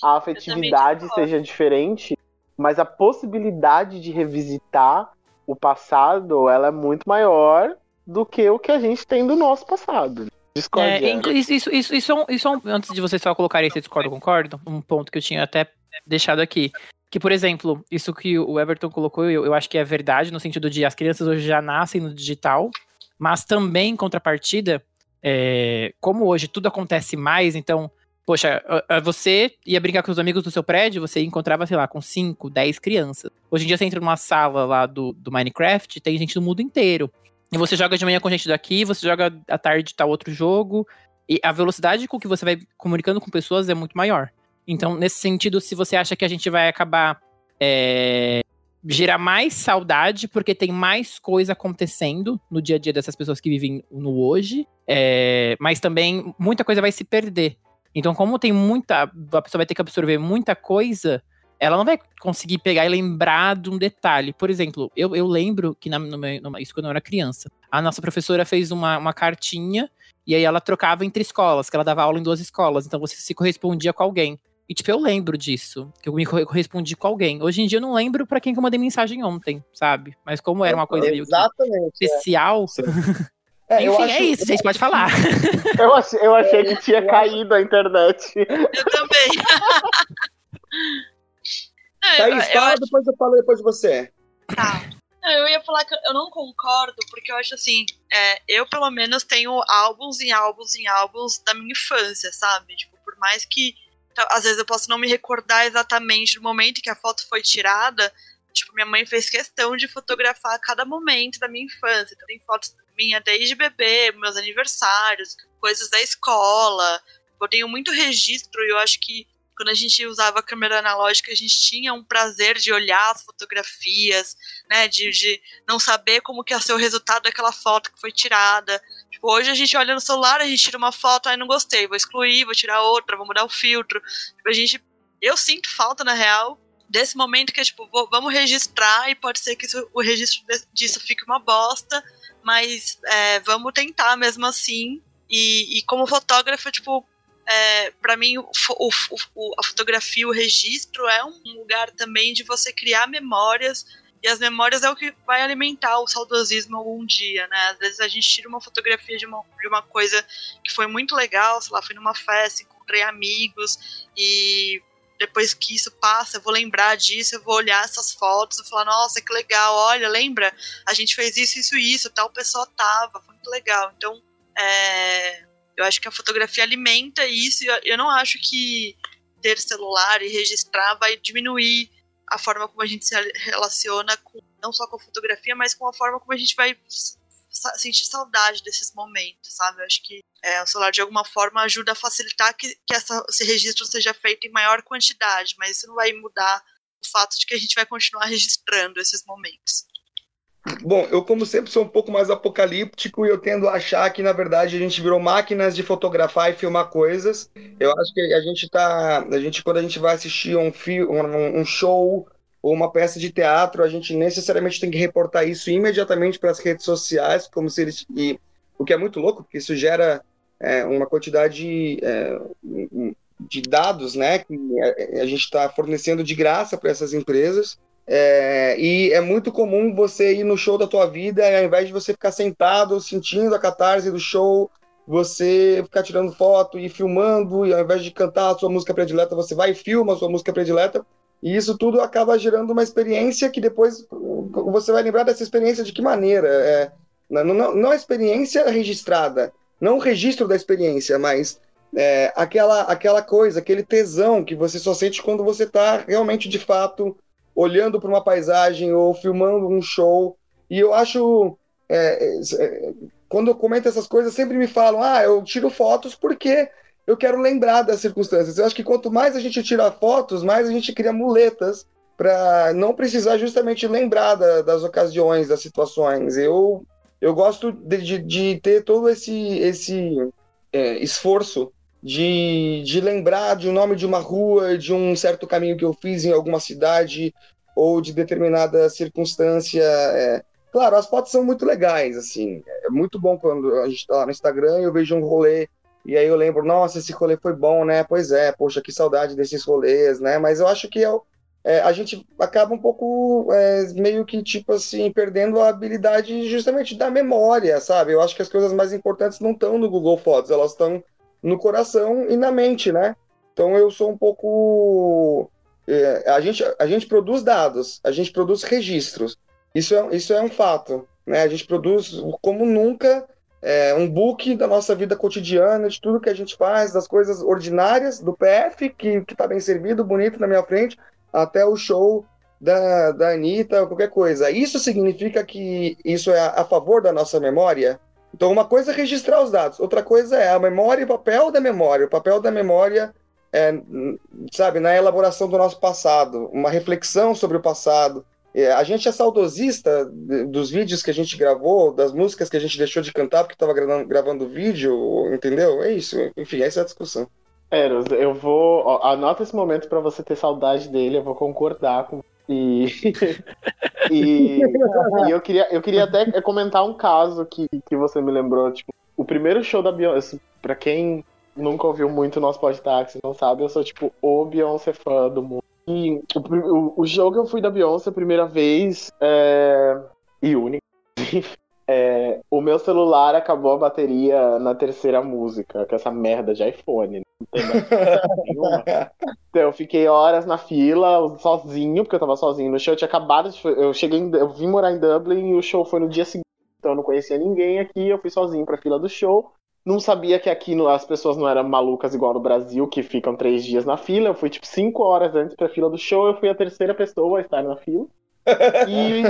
a afetividade seja diferente, mas a possibilidade de revisitar o passado, ela é muito maior do que o que a gente tem do nosso passado. Discordo. É, isso, isso, isso, isso, é um, isso é um- antes de vocês só colocarem esse discordo, concordo, um ponto que eu tinha até deixado aqui. Que, por exemplo, isso que o Everton colocou, eu, eu acho que é verdade, no sentido de as crianças hoje já nascem no digital, mas também, em contrapartida, é, como hoje tudo acontece mais, então, poxa, você ia brincar com os amigos do seu prédio, você encontrava, sei lá, com 5, 10 crianças. Hoje em dia você entra numa sala lá do, do Minecraft, tem gente do mundo inteiro. E você joga de manhã com gente daqui, você joga à tarde tal outro jogo, e a velocidade com que você vai comunicando com pessoas é muito maior. Então, nesse sentido, se você acha que a gente vai acabar é, gerar mais saudade, porque tem mais coisa acontecendo no dia a dia dessas pessoas que vivem no hoje, é, mas também muita coisa vai se perder. Então, como tem muita. A pessoa vai ter que absorver muita coisa, ela não vai conseguir pegar e lembrar de um detalhe. Por exemplo, eu, eu lembro que, na, meu, isso quando eu era criança, a nossa professora fez uma, uma cartinha e aí ela trocava entre escolas, que ela dava aula em duas escolas, então você se correspondia com alguém. E, tipo, eu lembro disso, que eu me correspondi com alguém. Hoje em dia eu não lembro para quem que eu mandei mensagem ontem, sabe? Mas como era uma coisa meio é. especial. É, eu Enfim, acho- é isso, gente, pode falar. Eu achei, eu achei que tinha caído a internet. Eu também. Não, eu- Thaís, eu fala, acho- depois eu falo depois de você. Tá. Não, eu ia falar que eu não concordo, porque eu acho assim, é, eu pelo menos tenho álbuns em álbuns em álbuns da minha infância, sabe? Tipo, por mais que às vezes eu possa não me recordar exatamente do momento que a foto foi tirada, tipo, minha mãe fez questão de fotografar cada momento da minha infância. Então tem fotos minha desde bebê, meus aniversários, coisas da escola. Eu tenho muito registro e eu acho que quando a gente usava a câmera analógica, a gente tinha um prazer de olhar as fotografias, né? De, de não saber como que ia ser o resultado daquela foto que foi tirada. Tipo, hoje a gente olha no celular, a gente tira uma foto, aí não gostei, vou excluir, vou tirar outra, vou mudar o filtro. Tipo, a gente. Eu sinto falta, na real, desse momento que é tipo, vou- vamos registrar e pode ser que isso- o registro disso fique uma bosta, mas é, vamos tentar mesmo assim. E, e como fotógrafo, tipo, é, para mim, o o- o- a fotografia, o registro é um lugar também de você criar memórias. E as memórias é o que vai alimentar o saudosismo algum dia, né? Às vezes a gente tira uma fotografia de uma, de uma coisa que foi muito legal, sei lá, fui numa festa, encontrei amigos, e depois que isso passa, eu vou lembrar disso, eu vou olhar essas fotos e falar, nossa, que legal, olha, lembra? A gente fez isso, isso, isso, tal pessoa tava, foi muito legal. Então, é, eu acho que a fotografia alimenta isso, e eu, não acho que ter celular e registrar vai diminuir a forma como a gente se relaciona com não só com a fotografia, mas com a forma como a gente vai sentir saudade desses momentos, sabe? Eu acho que é, o celular de alguma forma ajuda a facilitar que, que essa, esse registro seja feito em maior quantidade, mas isso não vai mudar o fato de que a gente vai continuar registrando esses momentos. Bom, eu como sempre sou um pouco mais apocalíptico e eu tendo a achar que na verdade a gente virou máquinas de fotografar e filmar coisas. Eu acho que a gente tá, a gente quando a gente vai assistir um um, um show ou uma peça de teatro, a gente necessariamente tem que reportar isso imediatamente para as redes sociais, como se eles e o que é muito louco, porque isso gera é, uma quantidade é, de dados, né, que a gente está fornecendo de graça para essas empresas. É, e é muito comum você ir no show da tua vida e ao invés de você ficar sentado sentindo a catarse do show, você ficar tirando foto e filmando, e ao invés de cantar a sua música predileta, você vai e filma a sua música predileta. E isso tudo acaba gerando uma experiência que depois você vai lembrar dessa experiência de que maneira? É, não, não, não a experiência registrada, não o registro da experiência, mas é, aquela, aquela coisa, aquele tesão que você só sente quando você está realmente de fato olhando para uma paisagem ou filmando um show. E eu acho. é, é, quando eu comento essas coisas, sempre me falam: ah, eu tiro fotos porque eu quero lembrar das circunstâncias. Eu acho que quanto mais a gente tira fotos, mais a gente cria muletas para não precisar justamente lembrar da- das ocasiões, das situações. Eu, eu gosto de, de- de ter todo esse, esse é, esforço de, de lembrar de um nome de uma rua, de um certo caminho que eu fiz em alguma cidade ou de determinada circunstância. é. Claro, as fotos são muito legais, assim. É muito bom quando a gente tá lá no Instagram e eu vejo um rolê e aí eu lembro, nossa, esse rolê foi bom, né? Pois é, poxa, que saudade desses rolês, né? Mas eu acho que é, o- é, a gente acaba um pouco é, meio que, tipo assim, perdendo a habilidade justamente da memória, sabe? Eu acho que as coisas mais importantes não estão no Google Fotos, elas estão no coração e na mente, né? Então eu sou um pouco. é, a, gente, a gente produz dados, a gente produz registros. Isso é, isso é um fato. Né? A gente produz como nunca é, um book da nossa vida cotidiana, de tudo que a gente faz, das coisas ordinárias do PF, que, que tá bem servido, bonito na minha frente, até o show da, da Anitta, qualquer coisa. Isso significa que isso é a, a favor da nossa memória? Então, uma coisa é registrar os dados, outra coisa é a memória e o papel da memória. O papel da memória é, sabe, na elaboração do nosso passado, uma reflexão sobre o passado. É, a gente é saudosista dos vídeos que a gente gravou, das músicas que a gente deixou de cantar porque estava gravando, vídeo, entendeu? É isso. Enfim, essa é a discussão. Eros, eu vou. ó, anota esse momento pra você ter saudade dele, eu vou concordar com. E, e, e eu, queria, eu queria até comentar um caso que, que você me lembrou. Tipo, o primeiro show da Beyoncé, pra quem nunca ouviu muito o nosso podcast, não sabe, eu sou tipo o Beyoncé fã do mundo. E o, o, o show que eu fui da Beyoncé a primeira vez é, e única. é, o meu celular acabou a bateria na terceira música, com essa merda de iPhone. né? Não tem. Então, eu fiquei horas na fila, sozinho, porque eu tava sozinho no show. Eu tinha acabado de. Eu cheguei, eu vim morar em Dublin e o show foi no dia seguinte. Então eu não conhecia ninguém aqui, eu fui sozinho pra fila do show. Não sabia que aqui as pessoas não eram malucas igual no Brasil, que ficam três dias na fila. Eu fui tipo cinco horas antes pra fila do show, eu fui a terceira pessoa a estar na fila. E,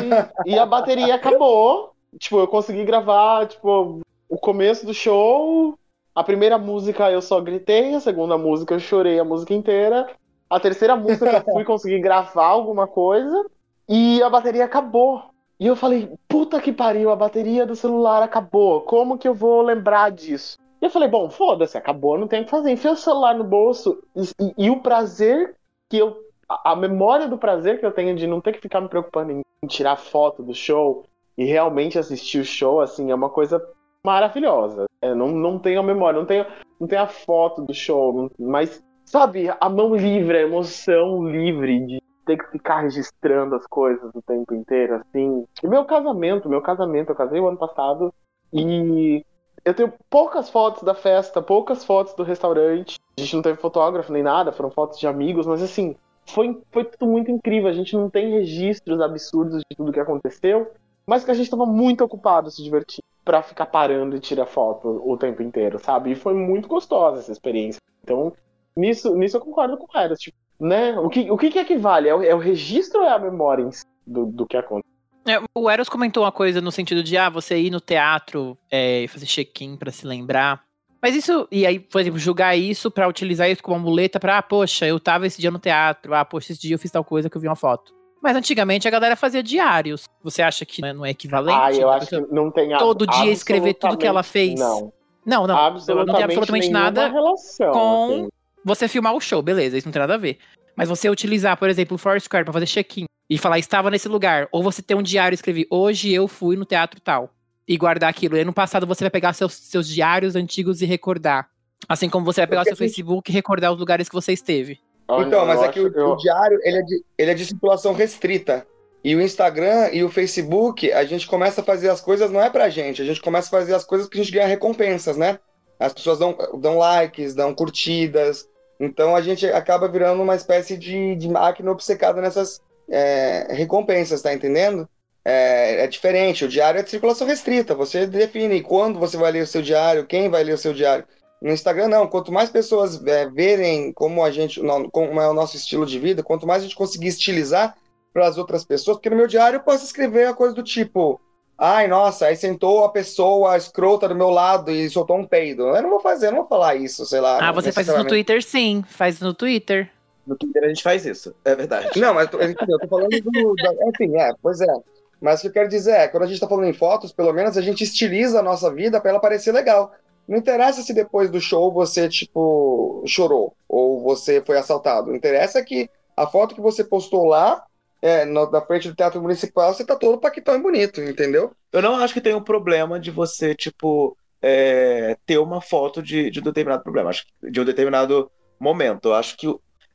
e a bateria acabou. Tipo, eu consegui gravar, tipo, o começo do show. A primeira música eu só gritei, a segunda música eu chorei a música inteira. A terceira música eu fui conseguir gravar alguma coisa. E a bateria acabou. E eu falei, puta que pariu, a bateria do celular acabou. Como que eu vou lembrar disso? E eu falei, bom, foda-se, acabou, não tem o que fazer. Enfiei o celular no bolso e, e- e o prazer que eu. A, a memória do prazer que eu tenho de não ter que ficar me preocupando em, em tirar foto do show e realmente assistir o show, assim, é uma coisa maravilhosa. É, não, não tenho a memória, não tenho, não tenho a foto do show, mas, sabe, a mão livre, a emoção livre de ter que ficar registrando as coisas o tempo inteiro, assim. E meu casamento, meu casamento, eu casei o ano passado e eu tenho poucas fotos da festa, poucas fotos do restaurante. A gente não teve fotógrafo nem nada, foram fotos de amigos, mas assim, foi, foi tudo muito incrível. A gente não tem registros absurdos de tudo que aconteceu, mas que a gente tava muito ocupado se divertindo pra ficar parando e tirar foto o tempo inteiro, sabe? E foi muito gostosa essa experiência. Então, nisso, nisso eu concordo com o Eras. Tipo, né? O que, o que, que equivale? É o, é o registro ou é a memória em si do, do que aconteceu? É, o Eros comentou uma coisa no sentido de, ah, você ir no teatro é, e fazer check-in pra se lembrar. Mas isso, e aí, por exemplo, julgar isso pra utilizar isso como muleta pra, ah, poxa, eu tava esse dia no teatro, ah, poxa, esse dia eu fiz tal coisa que eu vi uma foto. Mas antigamente a galera fazia diários. Você acha que não é- não é equivalente? Ah, eu acho que não tem a- todo dia escrever tudo que ela fez? Não, Não, não. absolutamente, não tem absolutamente nada relação. com assim. você filmar o show, beleza, isso não tem nada a ver. Mas você utilizar, por exemplo, o Foursquare pra fazer check-in e falar estava nesse lugar, ou você ter um diário e escrever hoje eu fui no teatro tal e guardar aquilo. E no passado você vai pegar seus, seus diários antigos e recordar. Assim como você vai pegar o seu Facebook e recordar os lugares que você esteve. Então, mas é que o, eu- o diário, ele é, de, ele é de circulação restrita. E o Instagram e o Facebook, a gente começa a fazer as coisas, não é pra gente, a gente começa a fazer as coisas que a gente ganha recompensas, né? As pessoas dão, dão likes, dão curtidas. Então a gente acaba virando uma espécie de, de máquina obcecada nessas é, recompensas, tá entendendo? É, é diferente, o diário é de circulação restrita. Você define quando você vai ler o seu diário, quem vai ler o seu diário. No Instagram, não. Quanto mais pessoas é, verem como a gente, como é o nosso estilo de vida, quanto mais a gente conseguir estilizar para as outras pessoas, porque no meu diário eu posso escrever a coisa do tipo, ai, nossa, aí sentou a pessoa escrota do meu lado e soltou um peido. Eu não vou fazer, eu não vou falar isso, sei lá. Ah, você faz isso no. Twitter, sim. Faz no Twitter. No Twitter a gente faz isso, é verdade. Não, mas eu tô, eu tô falando do. enfim, é, pois é. Mas o que eu quero dizer é, quando a gente tá falando em fotos, pelo menos a gente estiliza a nossa vida para ela parecer legal. Não interessa se depois do show você, tipo, chorou ou você foi assaltado. Não interessa que a foto que você postou lá, é, no- na frente do Teatro Municipal, você tá todo paquitão e bonito, entendeu? Eu não acho que tem um problema de você, tipo, é, ter uma foto de, de um determinado problema, acho que- de um determinado momento. Eu acho que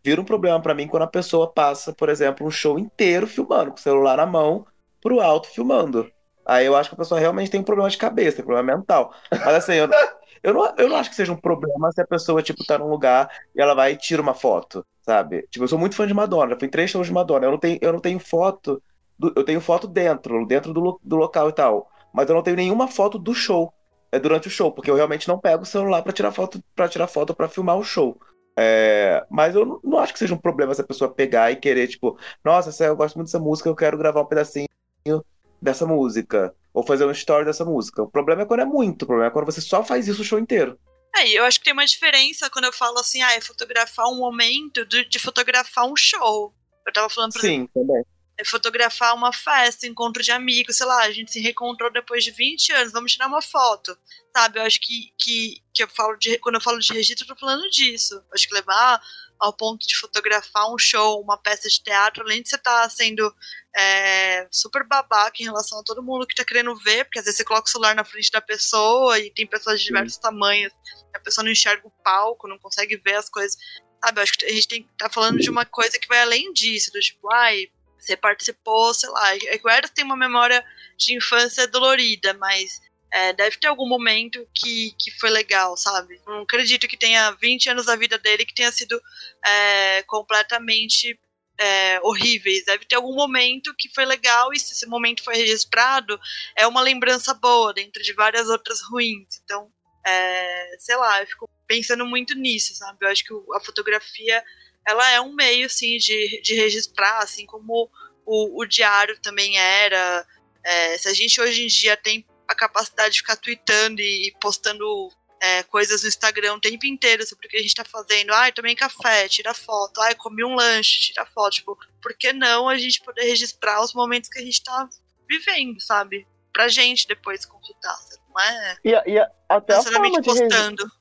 vira um problema pra mim quando a pessoa passa, por exemplo, um show inteiro filmando, com o celular na mão, pro alto filmando. Aí eu acho que a pessoa realmente tem um problema de cabeça, tem um problema mental. Mas assim, eu, eu, não, eu não acho que seja um problema se a pessoa, tipo, tá num lugar e ela vai e tira uma foto, sabe? Tipo, eu sou muito fã de Madonna, já fui em três shows de Madonna. Eu não tenho, eu não tenho foto do- eu tenho foto dentro, dentro do, do local e tal, mas eu não tenho nenhuma foto do show, é durante o show, porque eu realmente não pego o celular pra tirar foto, para tirar foto para filmar o show. É, mas eu não- acho que seja um problema essa pessoa pegar e querer, tipo, nossa, eu gosto muito dessa música, eu quero gravar um pedacinho dessa música, ou fazer um story dessa música. O problema é quando é muito, o problema é quando você só faz isso o show inteiro. É, eu acho que tem uma diferença quando eu falo assim, ah, é fotografar um momento de, de fotografar um show. Eu tava falando, por exemplo, Sim, também. é, fotografar uma festa, encontro de amigos, sei lá, a gente se reencontrou depois de 20 anos, vamos tirar uma foto. Sabe, eu acho que, que, que eu falo de, quando eu falo de registro, eu tô falando disso. Eu acho que levar ao ponto de fotografar um show, uma peça de teatro, além de você estar tá sendo é, super babaca em relação a todo mundo que tá querendo ver, porque às vezes você coloca o celular na frente da pessoa e tem pessoas de diversos Sim. tamanhos, a pessoa não enxerga o palco, não consegue ver as coisas. Sabe, eu acho que a gente tem, tá falando de uma coisa que vai além disso, do tipo, ai, você participou, sei lá. É que o Eros tem uma memória de infância dolorida, mas é, deve ter algum momento que, que foi legal, sabe? Não acredito que tenha 20 anos da vida dele que tenha sido é, completamente é, horríveis. Deve ter algum momento que foi legal e se esse momento foi registrado, é uma lembrança boa dentro de várias outras ruins. Então, é, sei lá, eu fico pensando muito nisso, sabe? Eu acho que a fotografia ela é um meio, assim, de, de registrar, assim como o, o diário também era. É, se a gente hoje em dia tem a capacidade de ficar tweetando e postando é, coisas no Instagram o tempo inteiro sobre o que a gente tá fazendo. Ai, tomei café, tira foto. Ai, comi um lanche, tira foto. Tipo, por que não a gente poder registrar os momentos que a gente tá vivendo, sabe? Pra gente depois consultar, não é? E, e até a forma de postando.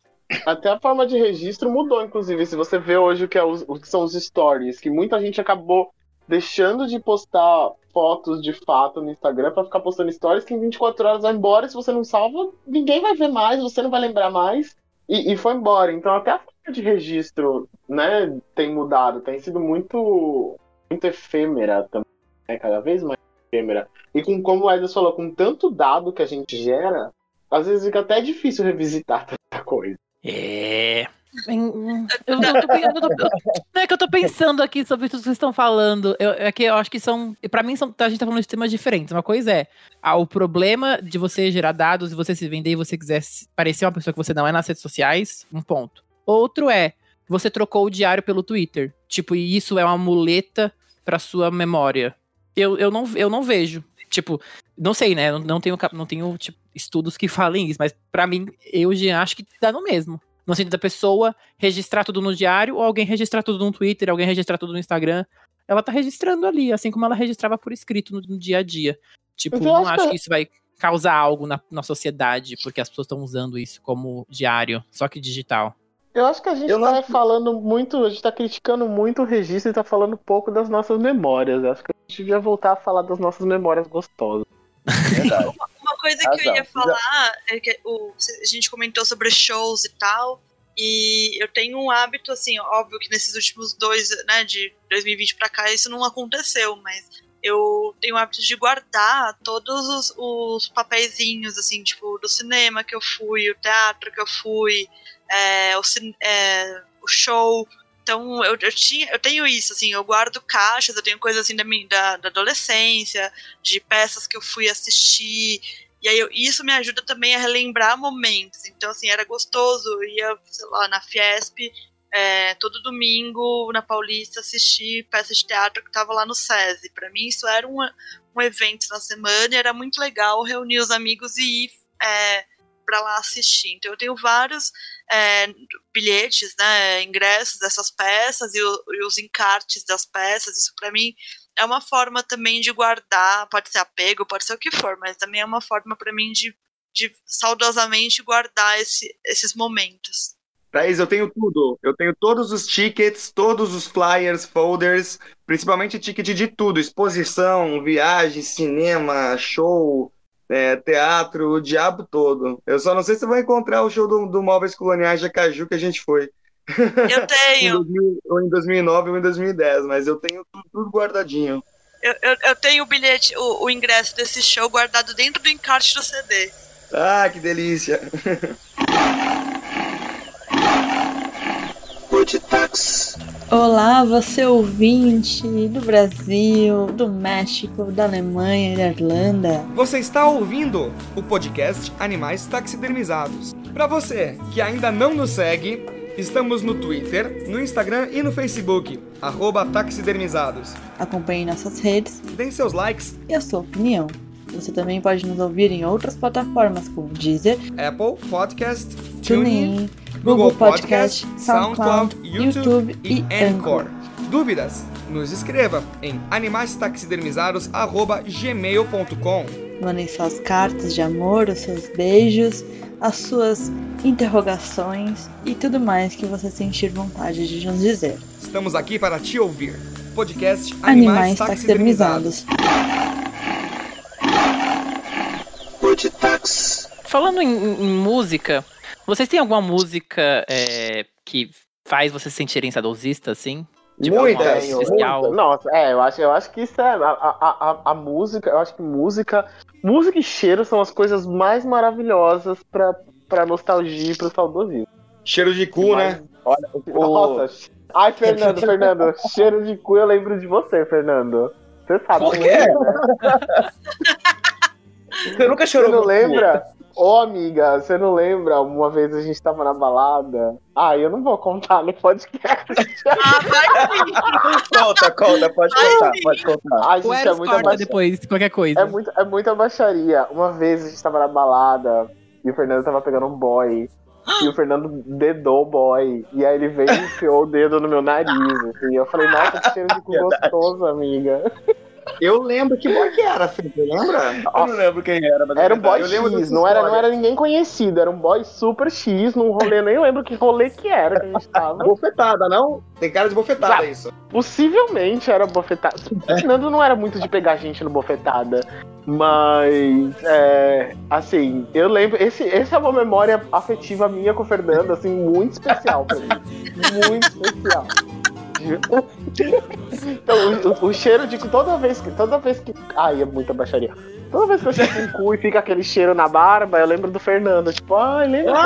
Até a forma de registro mudou, inclusive. Se você vê hoje o que, é os, o que são os stories, que muita gente acabou deixando de postar fotos de fato no Instagram para ficar postando stories que em 24 horas vai embora. Se você não salva, ninguém vai ver mais, você não vai lembrar mais. E, e foi embora. Então até a forma de registro, né, tem mudado, tem sido muito, muito efêmera também, né, cada vez mais efêmera. E com, como o Edson falou, com tanto dado que a gente gera, às vezes fica até difícil revisitar tanta coisa. É. Eu, eu, tô, eu tô, não é que eu tô pensando aqui sobre tudo que vocês estão falando. Eu, é que eu acho que são. Pra mim, são, a gente tá falando de temas diferentes. Uma coisa é ah, o problema de você gerar dados e você se vender e você quiser parecer uma pessoa que você não é nas redes sociais. Um ponto. Outro é você trocou o diário pelo Twitter. Tipo, e isso é uma muleta pra sua memória. Eu, eu, não, eu não vejo. Tipo, não sei, né? Eu não tenho, não tenho tipo, estudos que falem isso, mas para mim, eu já acho que dá no mesmo. No sentido da pessoa registrar tudo no diário, ou alguém registrar tudo no Twitter, alguém registrar tudo no Instagram. Ela tá registrando ali, assim como ela registrava por escrito no, no dia a dia. Tipo, não acho que isso vai causar algo na, na sociedade, porque as pessoas estão usando isso como diário, só que digital. Eu acho que a gente eu tá não... falando muito, a gente tá criticando muito o registro e tá falando pouco das nossas memórias. Eu acho que a gente devia voltar a falar das nossas memórias gostosas. Verdade. coisa que eu ia falar é que o, a gente comentou sobre shows e tal. E eu tenho um hábito, assim, óbvio que nesses últimos dois, né, de 2020 pra cá, isso não aconteceu, mas eu tenho o hábito de guardar todos os, os papeizinhos, assim, tipo, do cinema que eu fui, o teatro que eu fui, é, o, é, o show. Então, eu, eu, tinha, eu tenho isso, assim, eu guardo caixas, eu tenho coisas assim da, minha, da, da adolescência, de peças que eu fui assistir. E aí eu, isso me ajuda também a relembrar momentos. Então, assim, era gostoso, eu ia, sei lá, na Fiesp, é, todo domingo na Paulista assistir peça de teatro que estava lá no SESI. Para mim, isso era um, um evento na semana e era muito legal reunir os amigos e ir é, para lá assistir. Então, eu tenho vários é, bilhetes, né, ingressos dessas peças e, o, e os encartes das peças. Isso para mim é uma forma também de guardar, pode ser apego, pode ser o que for, mas também é uma forma para mim de, de saudosamente guardar esse, esses momentos. Thaís, eu tenho tudo. Eu tenho todos os tickets, todos os flyers, folders, principalmente ticket de tudo: exposição, viagem, cinema, show, é, teatro, o diabo todo. Eu só não sei se vou encontrar o show do, do Móveis Coloniais de Acaju que a gente foi. Eu tenho. em 2000, ou em 2009 ou em 2010, mas eu tenho tudo, tudo guardadinho. Eu, eu, eu, tenho o bilhete, o, o, ingresso desse show guardado dentro do encarte do CD. Ah, que delícia! Olá, você ouvinte do Brasil, do México, da Alemanha e da Irlanda. Você está ouvindo o podcast Animais Taxidermizados. Para você que ainda não nos segue, estamos no Twitter, no Instagram e no Facebook, arroba taxidermizados. Acompanhe nossas redes, dê seus likes e a sua opinião. Você também pode nos ouvir em outras plataformas como Deezer, Apple Podcast, TuneIn, Google Podcast, SoundCloud, YouTube e Anchor. Dúvidas? Nos escreva em animaistaxidermizados.gmail.com Mandem suas cartas de amor, os seus beijos, as suas interrogações e tudo mais que você sentir vontade de nos dizer. Estamos aqui para te ouvir. Podcast Animais, Animais Taxidermizados. taxidermizados. Falando em, em- em música, vocês têm alguma música é, que faz vocês se sentirem saudosistas, assim? Tipo, Muitas, muitas. especial? Nossa, é, eu acho, eu acho que isso é. A, a, a, a música, eu acho que música. Música e cheiro são as coisas mais maravilhosas pra, pra nostalgia e pro saudosismo. Cheiro de cu, né? Olha, o, Nossa. Ai, Fernando, Fernando, cheiro de cu eu lembro de você, Fernando. Você sabe. Por quê? lembra? você nunca Você chorou não com lembra? Ô, amiga, você não lembra? Uma vez a gente tava na balada. Ah, eu não vou contar no podcast. Ah, vai sim. Conta, conta, pode contar, sim. pode contar. O gente, é muita corta baixaria. depois, qualquer coisa. É, muito, é muita baixaria. Uma vez a gente tava na balada e o Fernando tava pegando um boy. E o Fernando dedou o boy. E aí ele veio e enfiou o dedo no meu nariz. Assim. Eu falei, nossa, que cheiro de cu gostoso, amiga. Eu lembro que boy que era, Felipe, lembra? Eu não lembro quem era, mas é Era um boy X, não era, não era ninguém conhecido, era um boy super X num rolê, nem lembro que rolê que era que a gente tava. Bofetada, não? Tem cara de bofetada Já. isso. Possivelmente era bofetada. O Fernando não era muito de pegar gente no bofetada. Mas, é, assim, eu lembro. Esse, essa é uma memória afetiva minha com o Fernando, assim, muito especial pra mim. Muito especial. Então, o, o- cheiro de toda vez que. Toda vez que. Ai, é muita baixaria. Toda vez que eu chego com o cu e fica aquele cheiro na barba, eu lembro do Fernando. Tipo, ai, lembra?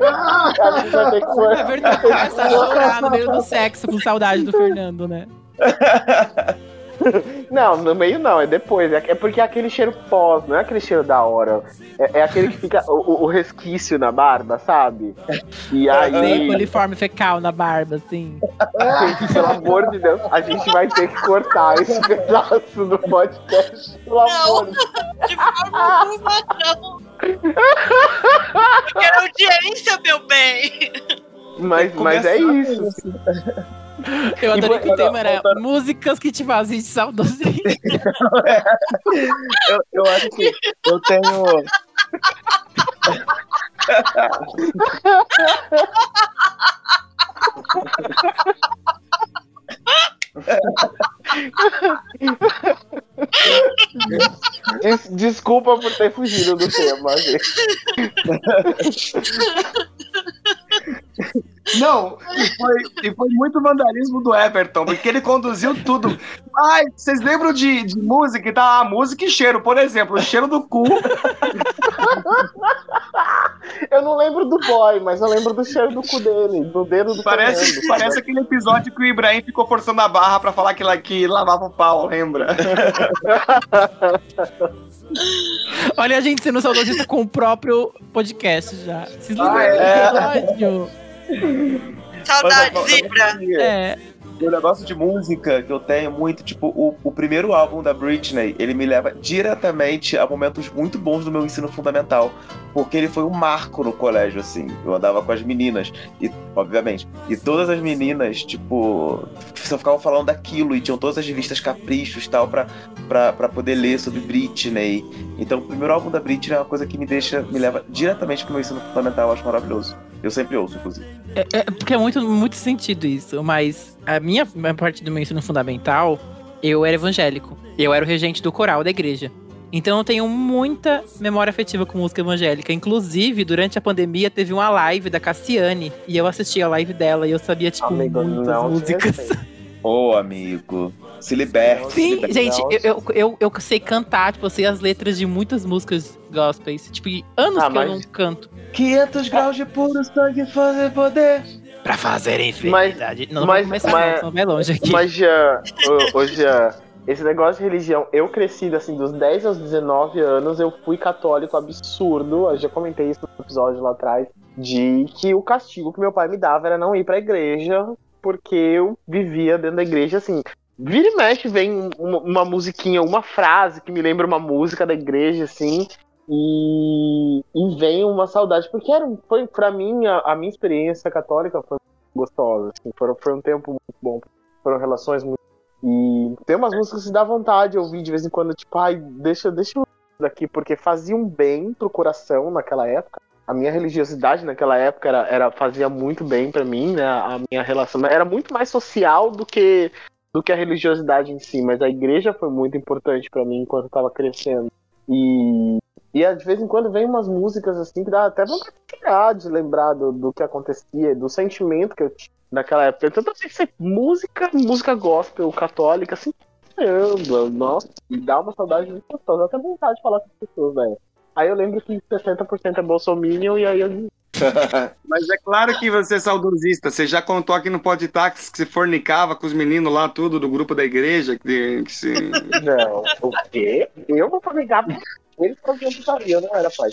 A gente vai ter que É verdade, começa a chorar no meio do sexo com saudade do Fernando, né? Não, no meio não, é depois. É é porque é aquele cheiro pós, não é aquele cheiro da hora. É, é aquele que fica o, o- resquício na barba, sabe? E Tem aí, coliforme fecal na barba, assim. gente, pelo amor de Deus, a gente vai ter que cortar esse pedaço do podcast. Pelo amor de Deus. De forma alguma, não. Eu quero audiência, meu bem. Mas, mas é isso. Eu adorei que o tema era músicas que te fazem saudosismo. Eu, eu acho que eu tenho. Des- desculpa por ter fugido do tema, gente. Não, e foi, e foi muito vandalismo do Everton, porque ele conduziu tudo. Ai, vocês lembram de, de música e tá? Ah, música e cheiro, por exemplo, o cheiro do cu. Eu não lembro do boy, mas eu lembro do cheiro do cu dele, do dedo do Parece, Fernando. parece aquele episódio que o Ibrahim ficou forçando a barra pra falar que, que lavava o pau, lembra? Olha a gente sendo saudosista com o próprio podcast já. Vocês lembram Ah, desse episódio? Saudade, Zibra. É. O negócio de música que eu tenho muito, tipo, o, o primeiro álbum da Britney, ele me leva diretamente a momentos muito bons do meu ensino fundamental. Porque ele foi um marco no colégio, assim. Eu andava com as meninas, e, obviamente. E todas as meninas, tipo, só ficavam falando daquilo, e tinham todas as revistas caprichos e tal, pra, pra, pra poder ler sobre Britney. Então, o primeiro álbum da Britney é uma coisa que me deixa, me leva diretamente pro meu ensino fundamental, eu acho maravilhoso. Eu sempre ouço, inclusive. É, é porque é muito, muito sentido isso, mas a minha a parte do meu ensino fundamental, eu era evangélico. Eu era o regente do coral da igreja. Então eu tenho muita memória afetiva com música evangélica. Inclusive, durante a pandemia, teve uma live da Cassiane. E eu assisti a live dela e eu sabia, tipo, Amigo, muitas músicas. Ô, amigo, se liberte. se Sim, liberte. gente, eu, eu, eu, eu sei cantar, tipo, eu sei as letras de muitas músicas gospels. Tipo, anos Ah, que eu mas- não canto. 500 graus de puro sangue fazer poder. Pra fazer enfermidade. não, não mas- vou começar, mas- não, vai longe aqui. Mas já, ô- ô, Jean, esse negócio de religião, eu cresci assim, dos 10 aos 19 anos, eu fui católico absurdo. Eu já comentei isso no episódio lá atrás, de que o castigo que meu pai me dava era não ir pra igreja, porque eu vivia dentro da igreja assim. Vira e mexe, vem uma, uma musiquinha, uma frase que me lembra uma música da igreja, assim, e, e vem uma saudade, porque era, foi, pra mim, a, a minha experiência católica foi gostosas. Assim, foram, foi um tempo muito bom. Foram relações muito. E tem umas músicas que dá vontade de ouvir de vez em quando, tipo, ai, deixa, deixa eu daqui, porque faziam bem pro coração naquela época. A minha religiosidade naquela época era, era fazia muito bem pra mim, né? A minha relação era muito mais social do que do que a religiosidade em si, mas a igreja foi muito importante pra mim enquanto eu tava crescendo. E e de vez em quando vem umas músicas assim que dá até vontade de tirar, de lembrar do, do que acontecia, do sentimento que eu tinha naquela época. Tanto assim, ser música, música gospel católica, assim, caramba, nossa, me dá uma saudade muito gostosa. Até vontade de falar com as pessoas, velho. Aí eu lembro que 60% é bolsominion e aí eu Mas é claro que você é saudosista. Você já contou aqui no Podtax que você fornicava com os meninos lá, tudo do grupo da igreja. Que, que se... Não, o quê? Eu vou fornicar faziam putaria, eu não era pai.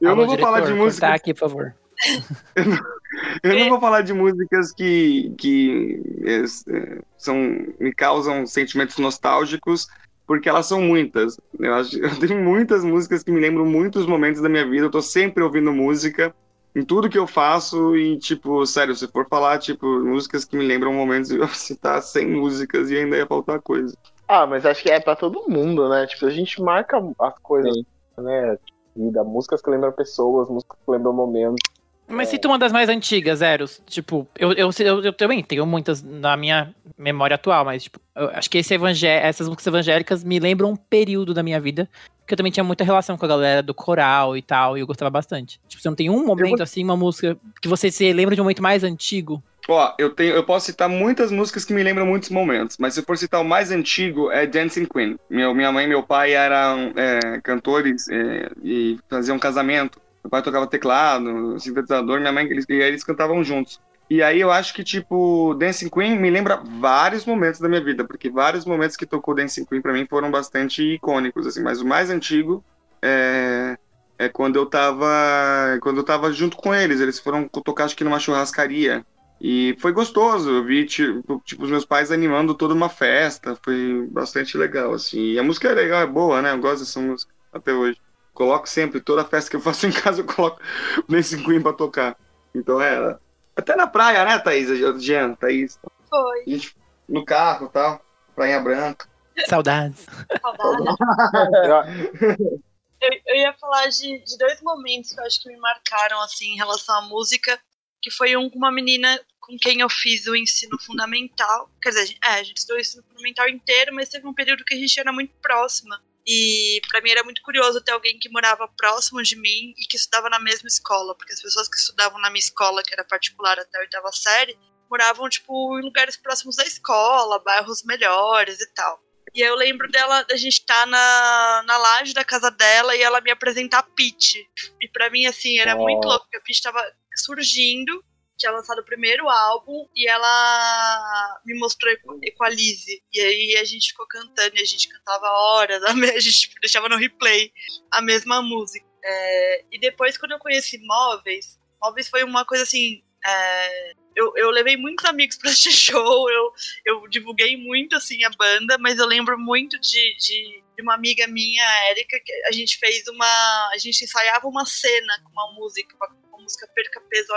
Eu Alô, não vou falar de diretor, música. aqui, por favor. Eu não vou falar de músicas que, que é, é, são, me causam sentimentos nostálgicos, porque elas são muitas. Eu, acho, eu tenho muitas músicas que me lembram muitos momentos da minha vida. Eu tô sempre ouvindo música em tudo que eu faço e, tipo, sério, se for falar, tipo, músicas que me lembram momentos, eu citar 100 músicas e ainda ia faltar coisa. Ah, mas acho que é pra todo mundo, né? Tipo, a gente marca as coisas, né? Vida, músicas que lembram pessoas, músicas que lembram momentos. Mas cita uma das mais antigas, Eros. Tipo, eu, eu, eu, eu também tenho muitas na minha memória atual, mas tipo, eu acho que esse evangé essas músicas evangélicas me lembram um período da minha vida que eu também tinha muita relação com a galera do coral e tal, e eu gostava bastante. Tipo, você não tem um momento assim, uma música que você se lembra de um momento mais antigo? Ó, eu tenho, eu posso citar muitas músicas que me lembram muitos momentos, mas se eu for citar o mais antigo é Dancing Queen. Meu, minha mãe e meu pai eram é, cantores é, e faziam casamento. Meu pai tocava teclado, sintetizador, minha mãe eles, e eles cantavam juntos. E aí eu acho que tipo Dancing Queen me lembra vários momentos da minha vida, porque vários momentos que tocou Dancing Queen para mim foram bastante icônicos assim, mas o mais antigo é é quando eu tava quando eu tava junto com eles, eles foram tocar acho que numa churrascaria. E foi gostoso, eu vi tipo, tipo, os meus pais animando toda uma festa, foi bastante legal, assim. E a música é legal, é boa, né? Eu gosto dessa música até hoje. Coloco sempre, toda festa que eu faço em casa eu coloco nesse Queen pra tocar. Então é. Até na praia, né, Thaís? Jean, Thaís. Foi. A gente, no carro e tal, Prainha Branca. Saudades. Eu, eu ia falar de, de dois momentos que eu acho que me marcaram, assim, em relação à música, que foi um com uma menina com quem eu fiz o ensino fundamental. Quer dizer, é, a gente estudou o ensino fundamental inteiro, mas teve um período que a gente era muito próxima. E para mim era muito curioso ter alguém que morava próximo de mim e que estudava na mesma escola, porque as pessoas que estudavam na minha escola, que era particular até a oitava série, moravam, tipo, em lugares próximos da escola, bairros melhores e tal. E eu lembro dela, da gente estar tá na, na laje da casa dela e ela me apresentar a Peach. E para mim, assim, era oh. muito louco, porque a Peach tava surgindo, tinha lançado o primeiro álbum e ela me mostrou Equalize. E aí a gente ficou cantando e a gente cantava horas, a gente deixava no replay a mesma música. É, e depois, quando eu conheci Móveis, Móveis foi uma coisa assim. É, eu, eu levei muitos amigos para assistir show, eu, eu divulguei muito assim a banda, mas eu lembro muito de, de, de uma amiga minha, a Erika, que a gente fez uma. A gente ensaiava uma cena com uma música, com música Perca Peso,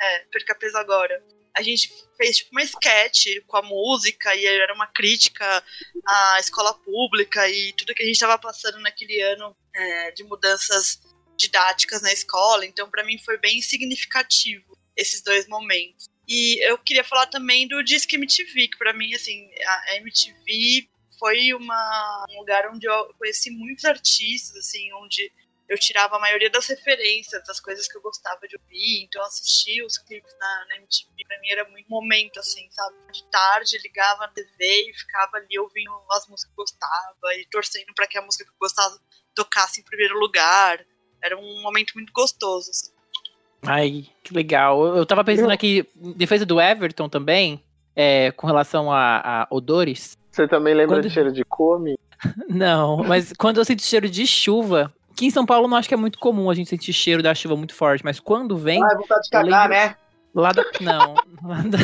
é, Perca Peso Agora. A gente fez tipo uma sketch com a música e era uma crítica à escola pública e tudo que a gente estava passando naquele ano é, de mudanças didáticas na escola. Então, para mim, foi bem significativo esses dois momentos. E eu queria falar também do Disque MTV, que para mim, assim, a MTV foi uma, um lugar onde eu conheci muitos artistas, assim, onde eu tirava a maioria das referências, das coisas que eu gostava de ouvir, então assistir os clipes na, na MTV pra mim era muito momento, assim, sabe? De tarde ligava na TV e ficava ali ouvindo as músicas que eu gostava e torcendo para que a música que eu gostava tocasse em primeiro lugar. Era um momento muito gostoso, assim. Ai, que legal. Eu tava pensando aqui, defesa do Everton também, é, com relação a, a, odores. Você também lembra quando... de cheiro de come? Não, mas quando eu sinto cheiro de chuva, aqui em São Paulo não acho que é muito comum a gente sentir cheiro da chuva muito forte, mas quando vem. Ah, vontade de cagar, lembro... né? Lá da. Não, lá da.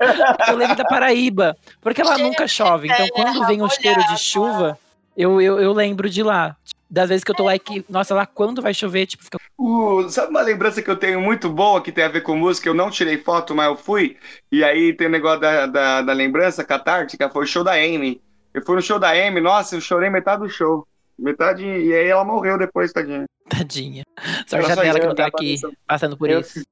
eu lembro da Paraíba, porque lá nunca chove, então quando vem o cheiro de chuva, eu, eu, eu lembro de lá Das vezes que eu tô lá e que, nossa, lá quando vai chover, tipo, fica. Uh, sabe uma lembrança que eu tenho muito boa que tem a ver com música? Eu não tirei foto, mas eu fui. E aí tem o negócio da, da, da lembrança catártica, foi o show da Amy. Eu fui no show da Amy, nossa, eu chorei metade do show. Metade. E aí ela morreu depois, tadinha. Tadinha. Sorte Ela dela que não tá aqui passando por Eu- isso.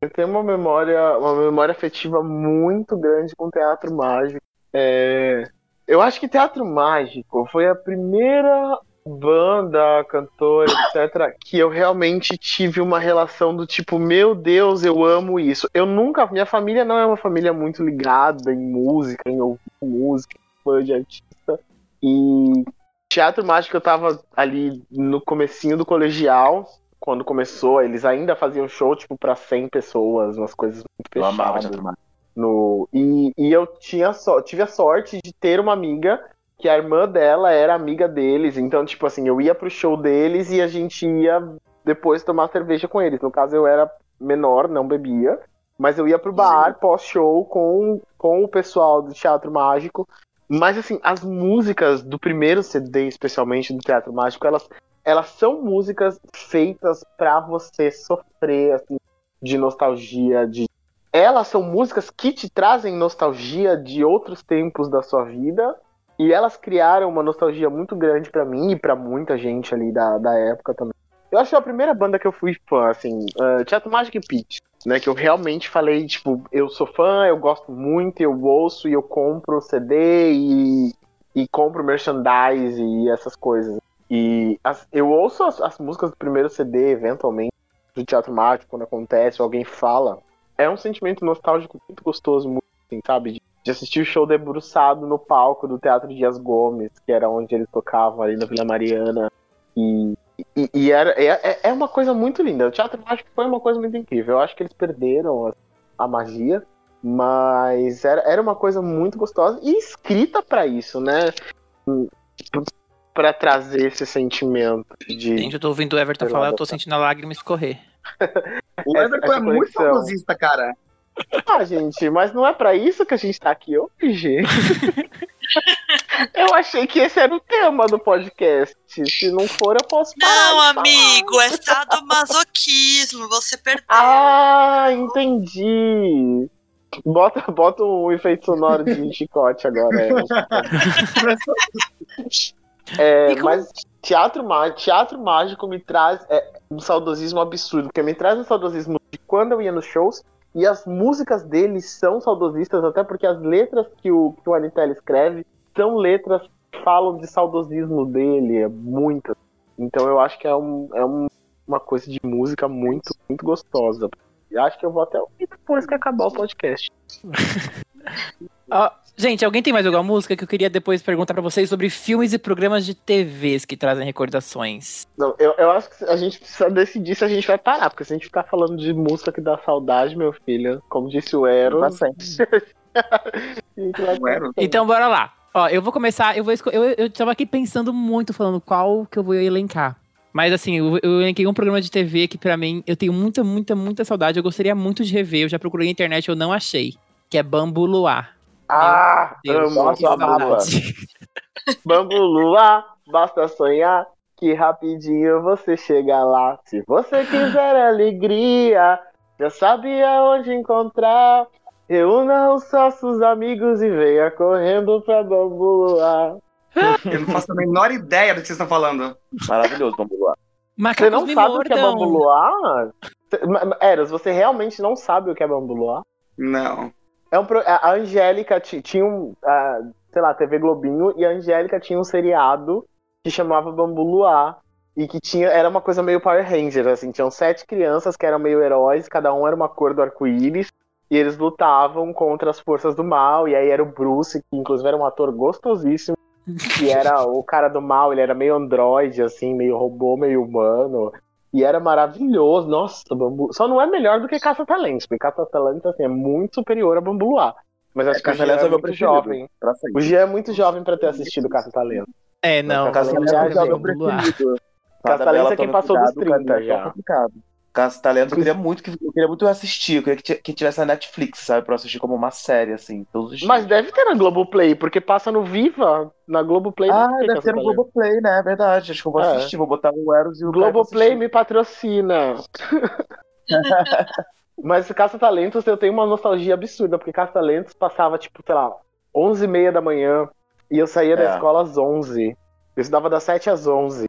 Eu tenho uma memória, uma memória afetiva muito grande com teatro mágico. É, Eu acho que teatro mágico foi a primeira banda, cantora, etc., que eu realmente tive uma relação do tipo, meu Deus, eu amo isso. Eu nunca, minha família não é uma família muito ligada em música, em ouvir música, fã de artista. E teatro mágico eu tava ali no comecinho do colegial, quando começou, eles ainda faziam show, tipo, pra 100 pessoas, umas coisas muito Eu amava fechadas. teatro mágico. No, e, e eu tinha só, tive a sorte de ter uma amiga que a irmã dela era amiga deles. Então, tipo assim, eu ia pro show deles e a gente ia depois tomar cerveja com eles. No caso, eu era menor, não bebia. Mas eu ia pro bar pós-show com, com o pessoal do Teatro Mágico. Mas, assim, as músicas do primeiro CD, especialmente do Teatro Mágico, elas, elas são músicas feitas pra você sofrer, assim, de nostalgia, de elas são músicas que te trazem nostalgia de outros tempos da sua vida. E elas criaram uma nostalgia muito grande pra mim e pra muita gente ali da, da época também. Eu acho que a primeira banda que eu fui fã, assim, uh, Teatro Magic Pitch, né? Que eu realmente falei, tipo, eu sou fã, eu gosto muito, eu ouço e eu compro CD e, e compro merchandise e essas coisas. E as- eu ouço as, as músicas do primeiro CD, eventualmente, do Teatro Mágico, quando acontece, alguém fala é um sentimento nostálgico muito gostoso, muito, assim, sabe? De, de assistir o show debruçado no palco do Teatro Dias Gomes, que era onde eles tocavam ali na Vila Mariana. E, e, e era, é, é uma coisa muito linda. O Teatro Mágico foi uma coisa muito incrível. Eu acho que eles perderam a, a magia, mas era, era uma coisa muito gostosa e escrita pra isso, né? Pra trazer esse sentimento de. Gente, eu tô ouvindo o Everton falar, eu tô sentindo a lágrima escorrer. O Everton é muito saudosista, cara. Ah, gente, mas não é pra isso que a gente tá aqui hoje. eu achei que esse era o tema do podcast. Se não for, eu posso parar de Não, falar. amigo, é sadomasoquismo. Você perdeu. Ah, entendi. Bota, bota um efeito sonoro de chicote agora. É, como- mas teatro, teatro mágico me traz é, um saudosismo absurdo, porque me traz um saudosismo de quando eu ia nos shows e as músicas deles são saudosistas, até porque as letras que o, que o Anitel escreve são letras que falam de saudosismo dele, é muitas. Então eu acho que é, um, é um- uma coisa de música muito, muito gostosa. E acho que eu vou até ouvir depois que acabar o podcast. Ó, gente, alguém tem mais alguma música que eu queria depois perguntar pra vocês sobre filmes e programas de TVs que trazem recordações? Não, eu, eu acho que a gente precisa decidir se a gente vai parar, porque se a gente ficar falando de música que dá saudade, meu filho, como disse o Eros, a gente vai O Eros? Então, bora lá. Ó, eu vou começar, eu vou eu, eu tava aqui pensando muito, falando qual que eu vou elencar. Mas assim, eu, eu elenquei um programa de TV que pra mim eu tenho muita, muita, muita saudade. Eu gostaria muito de rever. Eu já procurei na internet, eu não achei. Que é Bambu Luar. Ah, Deus, amo, que amava. saudade. Bambu Lua, basta sonhar que rapidinho você chega lá. Se você quiser alegria, já sabe aonde encontrar. Reúna os sócios amigos e venha correndo pra Bambu Lua. Eu não faço a menor ideia do que vocês estão falando. Maravilhoso, vamos lá. Você não sabe o que é. Bambu ma- Eras, você realmente não sabe o que é Bambu Luar? Não. É um pro- a Angélica ti- tinha um, ah, sei lá, TV Globinho, e a Angélica tinha um seriado que chamava Bambu Luar. E que tinha, era uma coisa meio Power Rangers, assim, tinham sete crianças que eram meio heróis, cada um era uma cor do arco-íris, e eles lutavam contra as forças do mal, e aí era o Bruce, que inclusive era um ator gostosíssimo, que era o cara do mal, ele era meio androide, assim, meio robô, meio humano, e era maravilhoso, nossa, Bambu... Só não é melhor do que Caça-Talentos, porque Caça-Talentos, assim, é muito superior a Bambu Luar. Mas acho que o Jean é é muito preferido. jovem. O. Jean é muito jovem pra ter assistido Caça-Talentos. É, não. É. Caça-Talentos é quem Tome passou dos cuidado, 30 caminho já. tá complicado. Caça Talentos, eu queria muito que eu queria muito assistir, eu queria que, ti- que tivesse na Netflix, sabe? Pra eu assistir como uma série, assim, todos os dias. Mas deve ter na Globoplay, porque passa no Viva. Na Globoplay Ah, deve Caça ter no. Globoplay, né? É verdade. Acho que eu vou É. assistir, vou botar o Eros e o Globoplay me patrocina. Mas Caça Talentos eu tenho uma nostalgia absurda, porque Caça Talentos passava, tipo, sei lá, 11 e meia da manhã, e eu saía da É. escola às 11. Eu estudava das 7 às 11.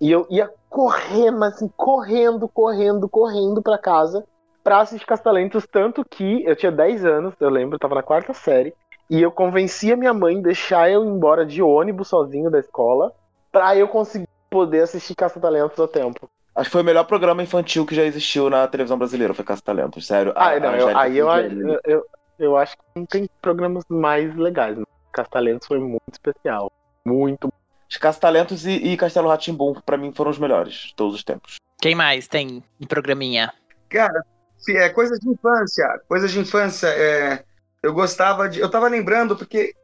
E eu ia correndo, assim, correndo, correndo, correndo pra casa pra assistir Caça Talentos, tanto que eu tinha 10 anos, eu lembro, eu tava na quarta série, e eu convenci a minha mãe a deixar eu ir embora de ônibus sozinho da escola, pra eu conseguir poder assistir Caça Talentos a tempo. Acho que foi o melhor programa infantil que já existiu na televisão brasileira, foi Caça Talentos, sério. Ah, a não, eu, aí eu, eu, eu, eu acho que não tem programas mais legais. Né? Castalentos foi muito especial. Muito. Os Caça Talentos e, e Castelo Ratimbum, pra mim, foram os melhores de todos os tempos. Quem mais tem em programinha? Cara, se é coisas de infância. Coisas de infância. É, eu gostava de. Eu tava lembrando porque.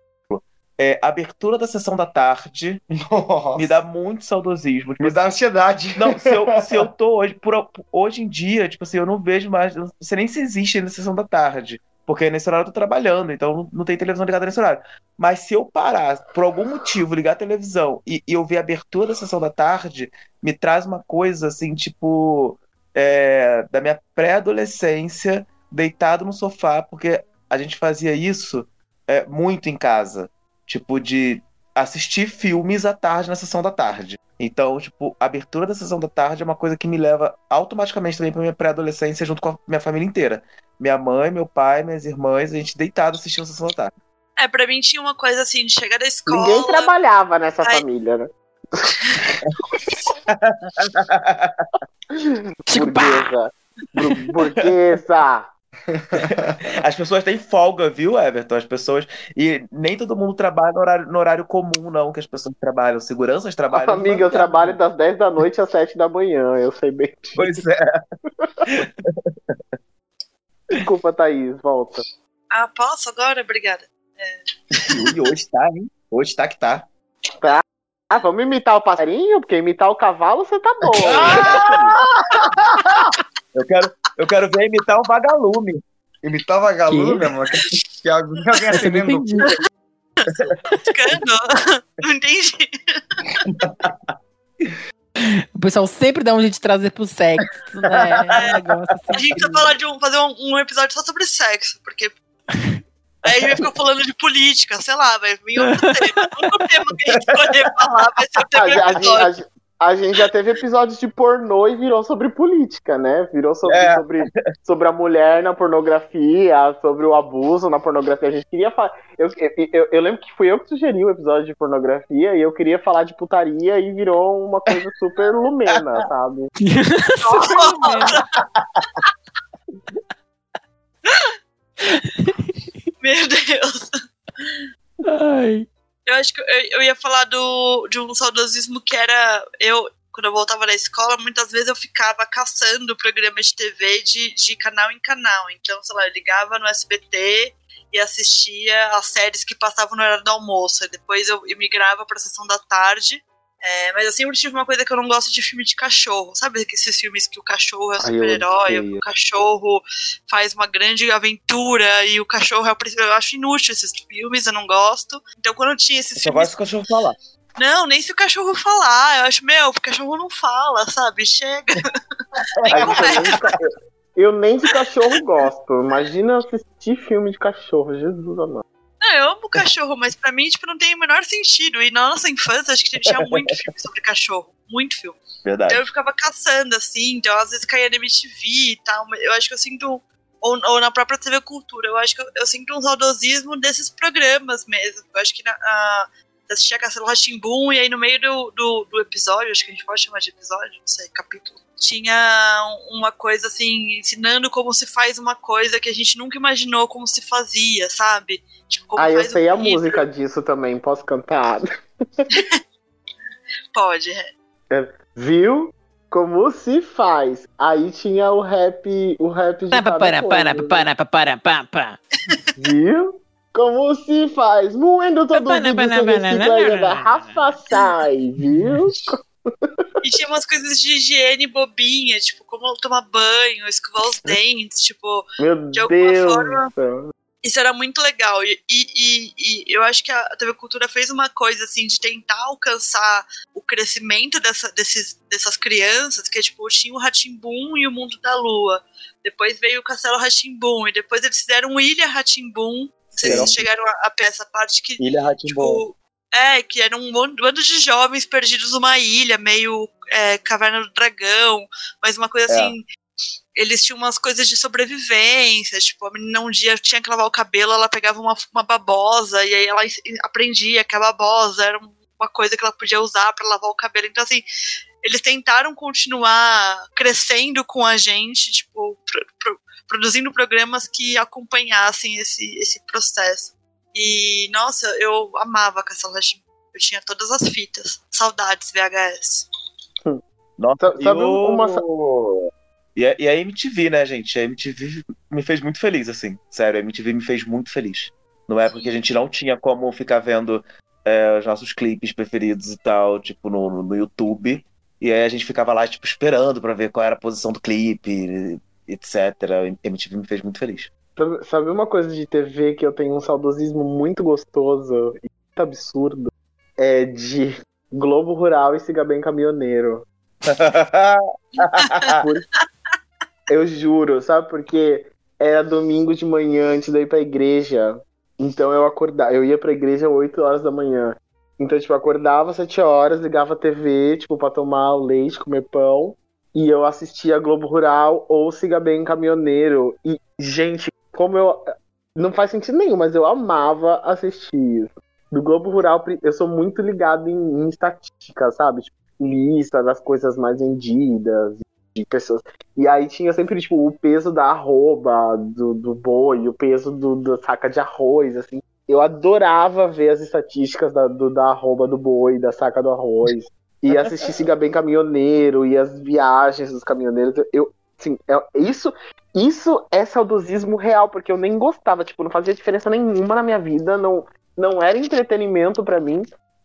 É, a abertura da sessão da tarde Nossa, me dá muito saudosismo. Tipo, me dá ansiedade. Não, se eu, se eu tô hoje, por, hoje em dia, tipo assim, eu não vejo mais, não sei nem se existe ainda sessão da tarde, porque nesse horário eu tô trabalhando, então não, não tem televisão ligada nesse horário. Mas se eu parar, por algum motivo, ligar a televisão e, e eu ver a abertura da sessão da tarde, me traz uma coisa assim, tipo, é, da minha pré-adolescência, deitado no sofá, porque a gente fazia isso é, muito em casa, tipo, de assistir filmes à tarde na sessão da tarde. Então, tipo, a abertura da sessão da tarde é uma coisa que me leva automaticamente também pra minha pré-adolescência junto com a minha família inteira. Minha mãe, meu pai, minhas irmãs, a gente deitado assistindo a sessão da tarde. É, pra mim tinha uma coisa assim, de chegar da escola. Ninguém trabalhava nessa Ai. família, né? Burguesa. Bur- Burguesa. As pessoas têm folga, viu, Everton? As pessoas. E nem todo mundo trabalha no horário, no horário comum, não, que as pessoas trabalham. Seguranças trabalham. Amiga, eu trabalho das 10 da noite às 7 da manhã. Eu sei bem. disso. Pois é. Desculpa, Thaís. Volta. Ah, posso agora? Obrigada. E hoje tá, hein? Hoje tá que tá. Ah, vamos imitar o passarinho? Porque imitar o cavalo você tá bom. Eu quero, eu quero ver imitar um vagalume. Imitar vagalume, meu amor. Que, que alguém, não acendendo. Não entendi. O pessoal sempre dá um jeito de trazer pro sexo, né? É um negócio assim. A gente precisa falar de um, fazer um, um episódio só sobre sexo, porque. Aí a gente vai ficar falando de política, sei lá, vai vir outro tema. O único tema que a gente escolher falar vai ser o A, tema a a gente- a gente já teve episódios de pornô e virou sobre política, né? Virou sobre, É. sobre, sobre a mulher na pornografia, sobre o abuso na pornografia. A gente queria falar. Eu, eu, eu- eu lembro que fui eu que sugeri o episódio de pornografia e eu queria falar de putaria e virou uma coisa super lumena, sabe? Meu Deus. Ai. Eu acho que eu, eu ia falar do, de um saudosismo que era. Eu, quando eu voltava da escola, muitas vezes eu ficava caçando programas de TV de, de canal em canal. Então, sei lá, eu ligava no SBT e assistia as séries que passavam no horário do almoço. E depois eu, migrava pra sessão da tarde. É, mas eu sempre tive uma coisa que eu não gosto de filme de cachorro. Sabe esses filmes que o cachorro é eu super-herói, o cachorro faz uma grande aventura e o cachorro é o príncipe. Eu acho inútil esses filmes, eu não gosto. Então quando eu tinha esses Só filmes. que o cachorro falar. Não, nem se o cachorro falar. Eu acho, meu, o cachorro não fala, sabe? Chega. Nem eu nem de cachorro gosto. Imagina assistir filme de cachorro, Jesus amado. Não, eu amo cachorro, mas pra mim, tipo, não tem o menor sentido. E na nossa infância, acho que tinha muito filme sobre cachorro. Muito filme. Verdade. Então eu ficava caçando, assim, então às vezes caía na MTV e tal, eu acho que eu sinto. Ou, ou na própria TV Cultura, eu acho que eu, eu sinto um saudosismo desses programas mesmo. Eu acho que na, a, assistia Castelo Ratimbum e aí no meio do, do, do episódio, acho que a gente pode chamar de episódio, não sei, capítulo, tinha uma coisa assim, ensinando como se faz uma coisa que a gente nunca imaginou como se fazia, sabe? Tipo, como Ah, eu sei um a livro. música disso também, posso cantar? Pode, é. Viu? Como se faz? Aí tinha o rap, o rap de Para, para, para, para, para, para, para. Viu? Como se faz? Moendo todo para, você para, recicla para, a para. garrafa sai, viu? E tinha umas coisas de higiene bobinha, tipo, como tomar banho, escovar os dentes, tipo, Meu De alguma Deus forma- céu. isso era muito legal. E, e, e- e eu acho que a TV Cultura fez uma coisa assim de tentar alcançar o crescimento dessa, desses, dessas crianças, que é tipo, tinha o Ratimbum e o Mundo da Lua. Depois veio o Castelo Ratimbum, e depois eles fizeram Ilha Ratimbum. Não sei se Será? vocês chegaram a, a essa parte que Ilha Ratimbom. Tipo, é, que era um bando de jovens perdidos numa ilha, meio é, caverna do dragão, mas uma coisa É. assim. Eles tinham umas coisas de sobrevivência, tipo, a menina um dia tinha que lavar o cabelo, ela pegava uma, uma babosa, e aí ela aprendia que a babosa era um- uma coisa que ela podia usar pra lavar o cabelo. Então, assim, eles tentaram continuar crescendo com a gente, tipo, pro- pro- produzindo programas que acompanhassem esse, esse processo. E, nossa, eu amava Castelo. Eu tinha todas as fitas. Saudades, VHS. Nossa, Sabe- e sabe o- uma- E a, e a MTV, né, gente? A MTV me fez muito feliz, assim. Sério, a MTV me fez muito feliz. Numa época que a gente não tinha como ficar vendo é, os nossos clipes preferidos e tal, tipo, no, no YouTube. E aí a gente ficava lá, tipo, esperando pra ver qual era a posição do clipe, etc. A MTV me fez muito feliz. Sabe, sabe uma coisa de TV que eu tenho um saudosismo muito gostoso e muito absurdo? É de Globo Rural e Siga Bem Caminhoneiro. Por- Eu juro, sabe? Porque era domingo de manhã antes de ir pra igreja. Então eu acordava, eu ia pra igreja 8 horas da manhã. Então, tipo, eu acordava às 7 horas, ligava a TV, tipo, pra tomar o leite, comer pão. E eu assistia Globo Rural ou Siga Bem Caminhoneiro. E, gente, como eu. Não faz sentido nenhum, mas eu amava assistir isso. Do Globo Rural, eu sou muito ligado em, em estatística, sabe? Tipo, lista das coisas mais vendidas, de pessoas. E aí tinha sempre, tipo, o peso da arroba, do, do boi, o peso do, da saca de arroz, assim. Eu adorava ver as estatísticas da, do, da arroba do boi, da saca do arroz. E assistir Siga Bem Caminhoneiro, e as viagens dos caminhoneiros. Eu, assim, é- isso, isso é saudosismo real, porque eu nem gostava, tipo, não fazia diferença nenhuma na minha vida, não, não era entretenimento pra mim.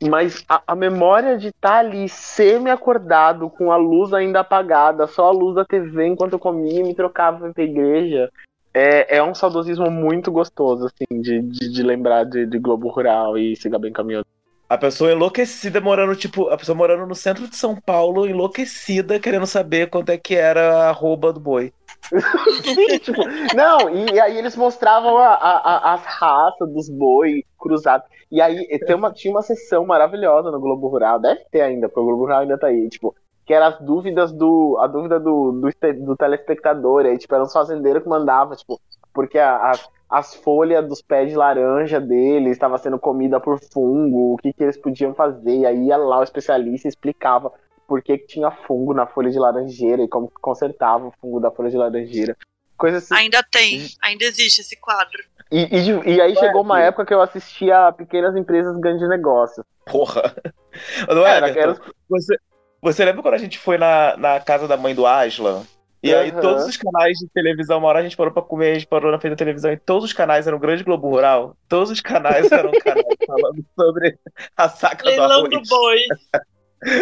Mas a, a memória de estar ali semi-acordado, com a luz ainda apagada, só a luz da TV enquanto eu comia e me trocava pra igreja, é, é um saudosismo muito gostoso, assim, de, de, de lembrar de, de Globo Rural e Siga Bem Caminhando. A pessoa enlouquecida morando, tipo, a pessoa morando no centro de São Paulo, enlouquecida, querendo saber quanto é que era a arroba do boi. Tipo, não, e, e aí eles mostravam a- a- as raças dos boi cruzados. E aí tem uma, tinha uma sessão maravilhosa no Globo Rural, deve ter ainda, porque o Globo Rural ainda tá aí, tipo, que era as dúvidas do. A dúvida do, do, do telespectador. Aí, tipo, era uns fazendeiros que mandava, tipo, porque a- a- as folhas dos pés de laranja deles estavam sendo comida por fungo, o que, que eles podiam fazer. E aí ia lá o especialista explicava por que, que tinha fungo na folha de laranjeira e como que consertava o fungo da folha de laranjeira. Coisa assim. Ainda tem, ainda existe esse quadro. E, e e aí chegou uma época que eu assistia a pequenas empresas grandes negócios. Porra. Não Era, é, era- você, você lembra quando a gente foi na, na casa da mãe do Aslan? E aí todos os canais de televisão, uma hora a gente parou pra comer, a gente parou na frente da televisão e todos os canais eram Grande Globo Rural. Todos os canais eram canais falando sobre a saca do Leilão arroz. do boi.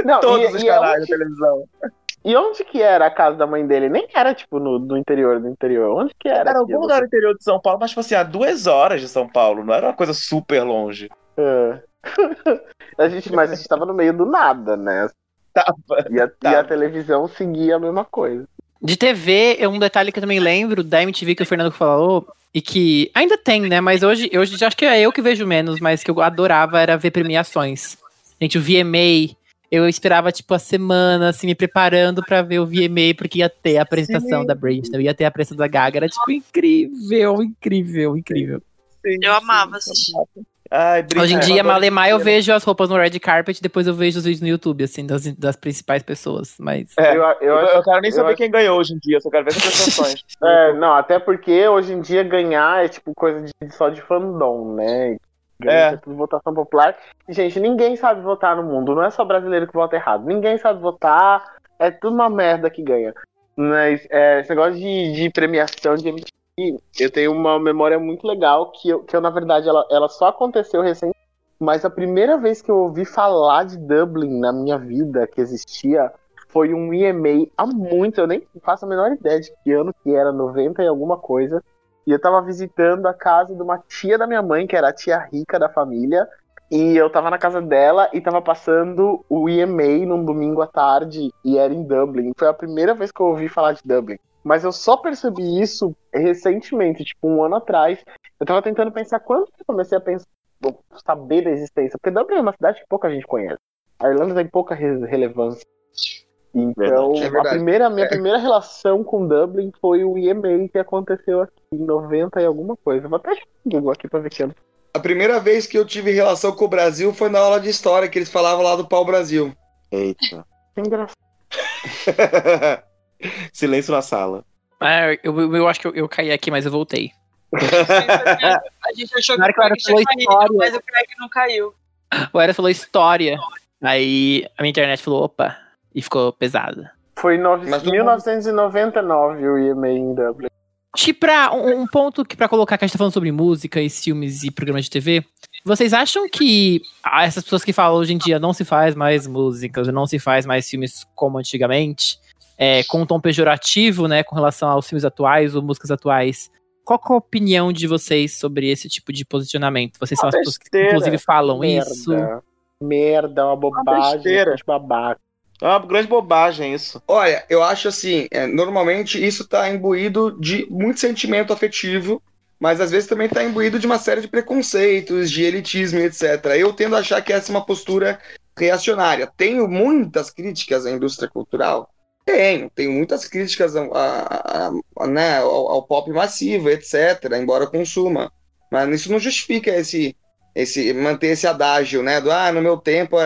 Não, Todos e- os e canais onde- da televisão. E onde que era a casa da mãe dele? Nem era, tipo, no, no interior do interior. Onde que era? Era algum lugar no interior de São Paulo, mas tipo assim, a duas horas de São Paulo, não era uma coisa super longe. É. a gente, mas a gente tava no meio do nada, né? Tava. E a, e a Tava. televisão seguia a mesma coisa. De TV, é um detalhe que eu também lembro da MTV que o Fernando falou, e que ainda tem, né? Mas hoje, hoje já acho que é eu que vejo menos, mas que eu adorava era ver premiações. Gente, o VMA, eu esperava, tipo, a semana, assim, me preparando pra ver o VMA, porque ia ter a apresentação Sim. da Britney, ia ter a apresentação da Gaga. Era, tipo, incrível, incrível, incrível. Eu amava assistir. Ai, brinca- Hoje em dia, malemar, eu vejo as roupas no red carpet, depois eu vejo os vídeos no YouTube, assim, das, das principais pessoas. Mas. É, Eu, eu Eu, quero nem eu saber acho- quem ganhou hoje em dia, eu só quero ver as apresentações. É, não, até porque hoje em dia ganhar é tipo coisa de, só de fandom, né? É. tudo votação popular. Gente, ninguém sabe votar no mundo. Não é só brasileiro que vota errado. Ninguém sabe votar. É tudo uma merda que ganha. Mas é, esse negócio de, de premiação de MTV, eu tenho uma memória muito legal que eu, que eu na verdade, ela, ela só aconteceu recente. Mas a primeira vez que eu ouvi falar de Dublin na minha vida, que existia, foi um EMA há muito, eu nem faço a menor ideia de que ano que era, 90 e alguma coisa. E eu tava visitando a casa de uma tia da minha mãe, que era a tia rica da família. E eu tava na casa dela e tava passando o EMA num domingo à tarde e era em Dublin. Foi a primeira vez que eu ouvi falar de Dublin. Mas eu só percebi isso recentemente, tipo um ano atrás. Eu tava tentando pensar quando que eu comecei a pensar, saber da existência. Porque Dublin é uma cidade que pouca gente conhece. A Irlanda tem pouca re- relevância. Então, Verdade. É a primeira, minha É. primeira relação com Dublin foi o EMA que aconteceu aqui em 90 e alguma coisa. Vou até Google aqui pra ver que ano. A primeira vez que eu tive relação com o Brasil foi na aula de história, que eles falavam lá do pau-brasil. Eita. Que engraçado. Silêncio na sala. É, eu, eu, eu acho que eu, eu caí aqui, mas eu voltei. A gente achou que o Craig tinha falou caído, história. mas o Craig não caiu. O Eras falou história. Aí a minha internet falou, opa, e ficou pesada. Foi em nove- Mas todo 1999 o EMA em Dublin. Tipo, pra, um, um ponto que pra colocar que a gente tá falando sobre música e filmes e programas de TV, vocês acham que ah, essas pessoas que falam hoje em dia não se faz mais músicas, não se faz mais filmes como antigamente, é, com um tom pejorativo, né, com relação aos filmes atuais ou músicas atuais, qual que é a opinião de vocês sobre esse tipo de posicionamento? Vocês são as Uma pessoas que besteira. inclusive falam Merda. isso? Merda, uma bobagem, besteira. de babaca. É uma grande bobagem isso. Olha, eu acho assim, é, normalmente isso tá imbuído de muito sentimento afetivo, mas às vezes também tá imbuído de uma série de preconceitos, de elitismo, etc. Eu tendo a achar que essa é uma postura reacionária. Tenho muitas críticas à indústria cultural? Tenho, tenho muitas críticas a- a- a- né, ao, ao pop massivo, etc., embora consuma. Mas isso não justifica esse, esse manter esse adágio, né? Do ah, no meu tempo,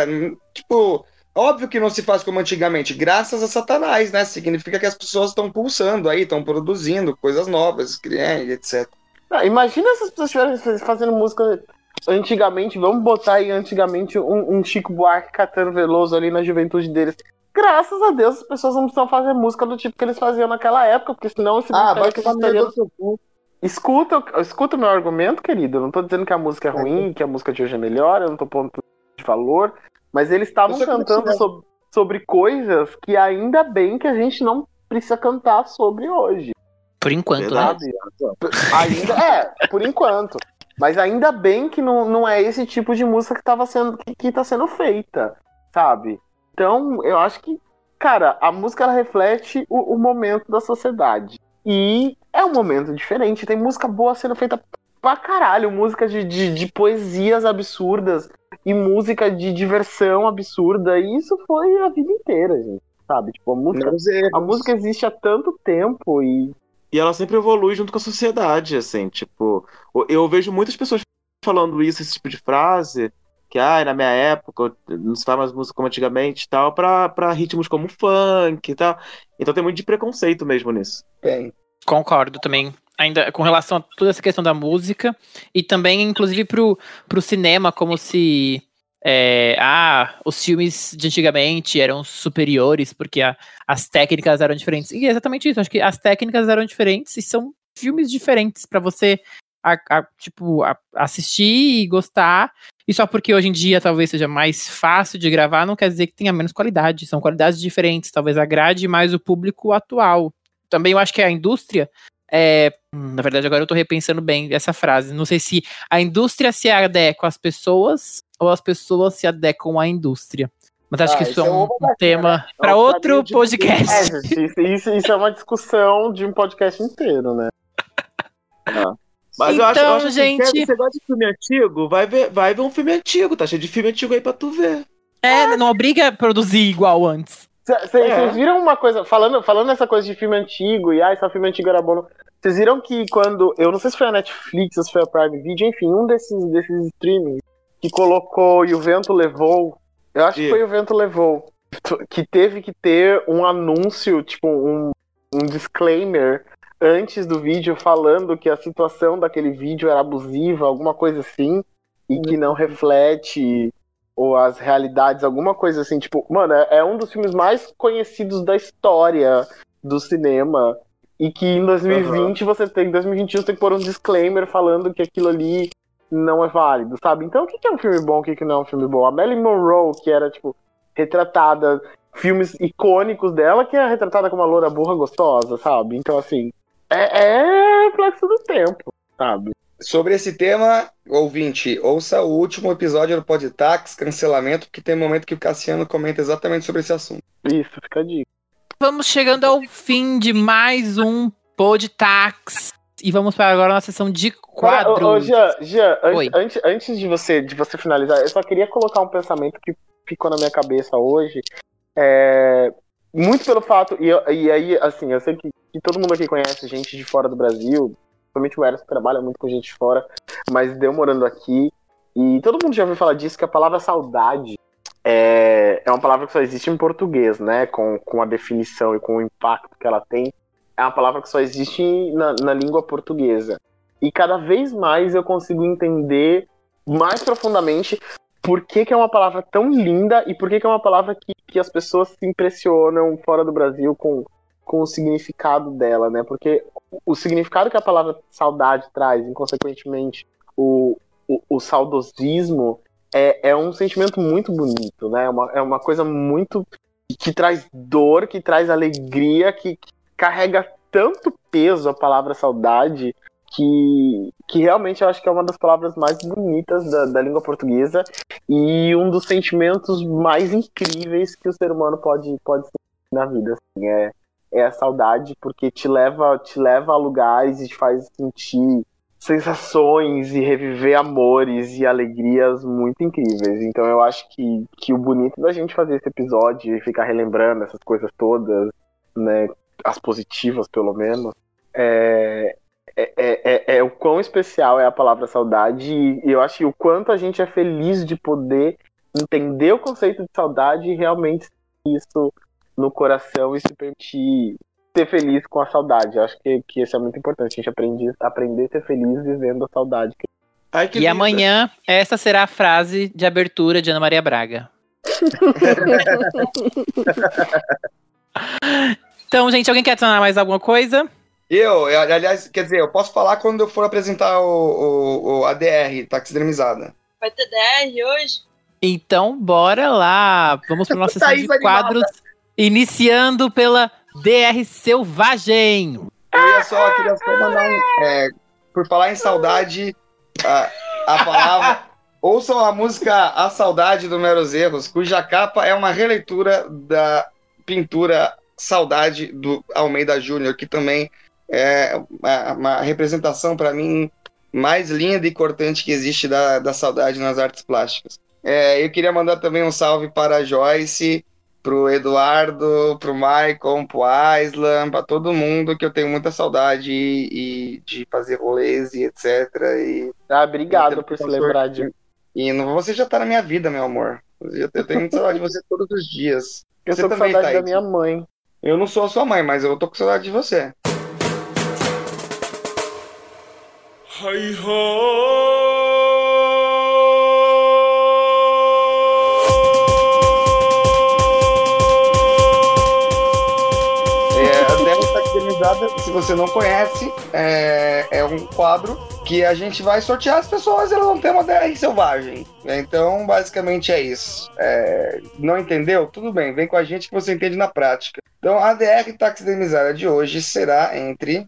tipo, Óbvio que não se faz como antigamente, graças a Satanás, né? Significa que as pessoas estão pulsando aí, estão produzindo coisas novas, criando, etc. Ah, imagina se as pessoas estivessem fazendo música antigamente, vamos botar aí antigamente um, um Chico Buarque catando Veloso ali na juventude deles. Graças a Deus as pessoas não precisam fazer música do tipo que eles faziam naquela época, porque senão esse Ah, bicho vai que estaria no seu cu. Escuta, escuta o meu argumento, querido. Eu não tô dizendo que a música é ruim, que a música de hoje é melhor, eu não tô pondo de valor. Mas eles estavam cantando queria- sob- sobre coisas que ainda bem que a gente não precisa cantar sobre hoje. Por enquanto, né? Sabe? Ainda é, por enquanto. Mas ainda bem que não, não é esse tipo de música que, tava sendo, que, que tá sendo feita, sabe? Então, eu acho que, cara, a música ela reflete o, o momento da sociedade. E é um momento diferente. Tem música boa sendo feita pra caralho. Música de, de, de poesias absurdas e música de diversão absurda. E isso foi a vida inteira, gente. Sabe? Tipo, a música, a música existe há tanto tempo e E ela sempre evolui junto com a sociedade, assim, tipo, eu- eu vejo muitas pessoas falando isso, esse tipo de frase, que, ah, na minha época não se faz mais música como antigamente e tal, pra, pra ritmos como funk e tal. Então tem muito de preconceito mesmo nisso. Tem. Concordo também. Ainda com relação a toda essa questão da música e também, inclusive, pro, pro cinema, como se é, ah, os filmes de antigamente eram superiores porque a- as técnicas eram diferentes. E é exatamente isso. Acho que as técnicas eram diferentes e são filmes diferentes pra você a- a- tipo a- assistir e gostar. E só porque hoje em dia talvez seja mais fácil de gravar, não quer dizer que tenha menos qualidade. São qualidades diferentes. Talvez agrade mais o público atual. Também eu acho que a indústria é, hum, na verdade, agora eu tô repensando bem essa frase. Não sei se a indústria se adequa às pessoas ou as pessoas se adequam à indústria. Mas acho Ah, que isso é é um, uma um tema É para outro podcast. É, isso, isso, isso é uma discussão de um podcast inteiro, né? Mas eu acho, eu Então, acho assim, gente- você- você gosta de filme antigo? Vai ver, vai ver um filme antigo, tá cheio de filme antigo aí pra tu ver. É, não obriga a produzir igual antes. Vocês É. viram uma coisa, falando, falando essa coisa de filme antigo, e ah, esse filme antigo era bom. Vocês viram que quando, eu não sei se foi a Netflix ou se foi a Prime Video, enfim, um desses, desses streamings que colocou E o Vento Levou, eu acho que E? foi O Vento Levou, que teve que ter um anúncio, tipo, um, um disclaimer antes do vídeo falando que a situação daquele vídeo era abusiva, alguma coisa assim, e que não reflete ou as realidades, alguma coisa assim, tipo, mano, é, é um dos filmes mais conhecidos da história do cinema. E que em 2020 você tem, em 2021 você tem que pôr um disclaimer falando que aquilo ali não é válido, sabe? Então o que que é um filme bom, o que que não é um filme bom? A Marilyn Monroe, que era, tipo, retratada filmes icônicos dela, que é retratada como uma loura burra gostosa, sabe? Então, assim, é, é reflexo do tempo, sabe? Sobre esse tema, ouvinte, ouça o último episódio do Podtax, cancelamento, porque tem um momento que o Cassiano comenta exatamente sobre esse assunto. Isso, fica a dica. Vamos chegando ao fim de mais um Podtax. E vamos para agora a nossa sessão de Cara, ô, ô, quadros. Jean, Jean, an- antes, antes de, você, de você finalizar, eu só queria colocar um pensamento que ficou na minha cabeça hoje. É, muito pelo fato, e, eu- e aí, assim, eu sei que, que todo mundo aqui conhece gente de fora do Brasil, principalmente o Eros trabalha muito com gente fora, mas deu morando aqui. E todo mundo já ouviu falar disso, que a palavra saudade é, é uma palavra que só existe em português, né? Com, com a definição e com o impacto que ela tem. É uma palavra que só existe na, na língua portuguesa. E cada vez mais eu consigo entender mais profundamente por que, que é uma palavra tão linda e por que, que é uma palavra que, que as pessoas se impressionam fora do Brasil com, com o significado dela, né? Porque o significado que a palavra saudade traz, e consequentemente o, o, o saudosismo, é, é um sentimento muito bonito, né? É uma, é uma coisa muito. que traz dor, que traz alegria, que, que carrega tanto peso a palavra saudade que, que realmente eu acho que é uma das palavras mais bonitas da, da língua portuguesa e um dos sentimentos mais incríveis que o ser humano pode, pode sentir na vida. Assim, é, é a saudade, porque te leva, te leva a lugares e te faz sentir sensações e reviver amores e alegrias muito incríveis. Então eu acho que, que o bonito da gente fazer esse episódio e ficar relembrando essas coisas todas, né, as positivas pelo menos, é, é, é, é o quão especial é a palavra saudade e eu acho que o quanto a gente é feliz de poder entender o conceito de saudade e realmente isso no coração e se permitir ser feliz com a saudade. Eu acho que, que isso é muito importante. A gente aprende, aprender a ser feliz vivendo a saudade. Ai, que E linda. amanhã, essa será a frase de abertura de Ana Maria Braga. então, gente, alguém quer adicionar mais alguma coisa? Eu, eu, aliás, quer dizer, eu posso falar quando eu for apresentar o, o, o ADR, taxidermizada. Vai ter DR hoje? Então, bora lá. Vamos para nossa sessão de animada. Iniciando pela DR Selvagem. Eu ia só, queria só mandar um. é, por falar em saudade, a, a palavra. Ouçam a música A Saudade do Meros Erros, cuja capa é uma releitura da pintura Saudade do Almeida Júnior, que também é uma, uma representação, para mim, mais linda e cortante que existe da, da saudade nas artes plásticas. É, eu queria mandar também um salve para a Joyce, pro Eduardo, pro Maicon, pro Aislan, pra todo mundo que eu tenho muita saudade e, e de fazer rolês e etc. E, Ah, obrigado por se lembrar de e não, você já tá na minha vida, meu amor. Eu tenho muita saudade de você todos os dias. Eu Você tô com também, saudade da Thaís. minha mãe. Eu não sou a sua mãe, mas eu tô com saudade de você. É, Se você não conhece, é, é um quadro que a gente vai sortear as pessoas e elas vão ter uma DR selvagem. Então, basicamente é isso. É, não entendeu? Tudo bem, vem com a gente que você entende na prática. Então, a DR Taxidermizada de hoje será entre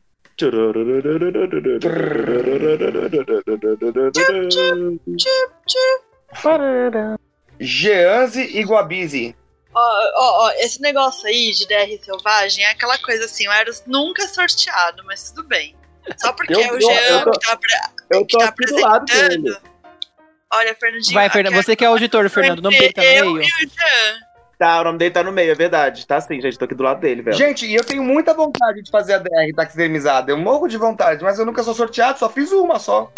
Geanze e Guabizi. Ó, ó, ó, esse negócio aí de DR selvagem é aquela coisa assim, o Eros nunca é sorteado, mas tudo bem. Só porque Eu é o Jean eu tô- que tá, apre- Eu que tô tá aqui do lado dele. apresentando. Olha, Fernandinho. Vai, aqui Fernando. Você que é o auditor, Fernando. O nome dele tá eu no meio. e o Jean. Tá, o nome dele tá no meio, é verdade. Tá sim, gente. Tô aqui do lado dele, velho. Gente, e eu tenho muita vontade de fazer a DR taxidermizada. Eu morro de vontade, mas eu nunca sou sorteado, só fiz uma só.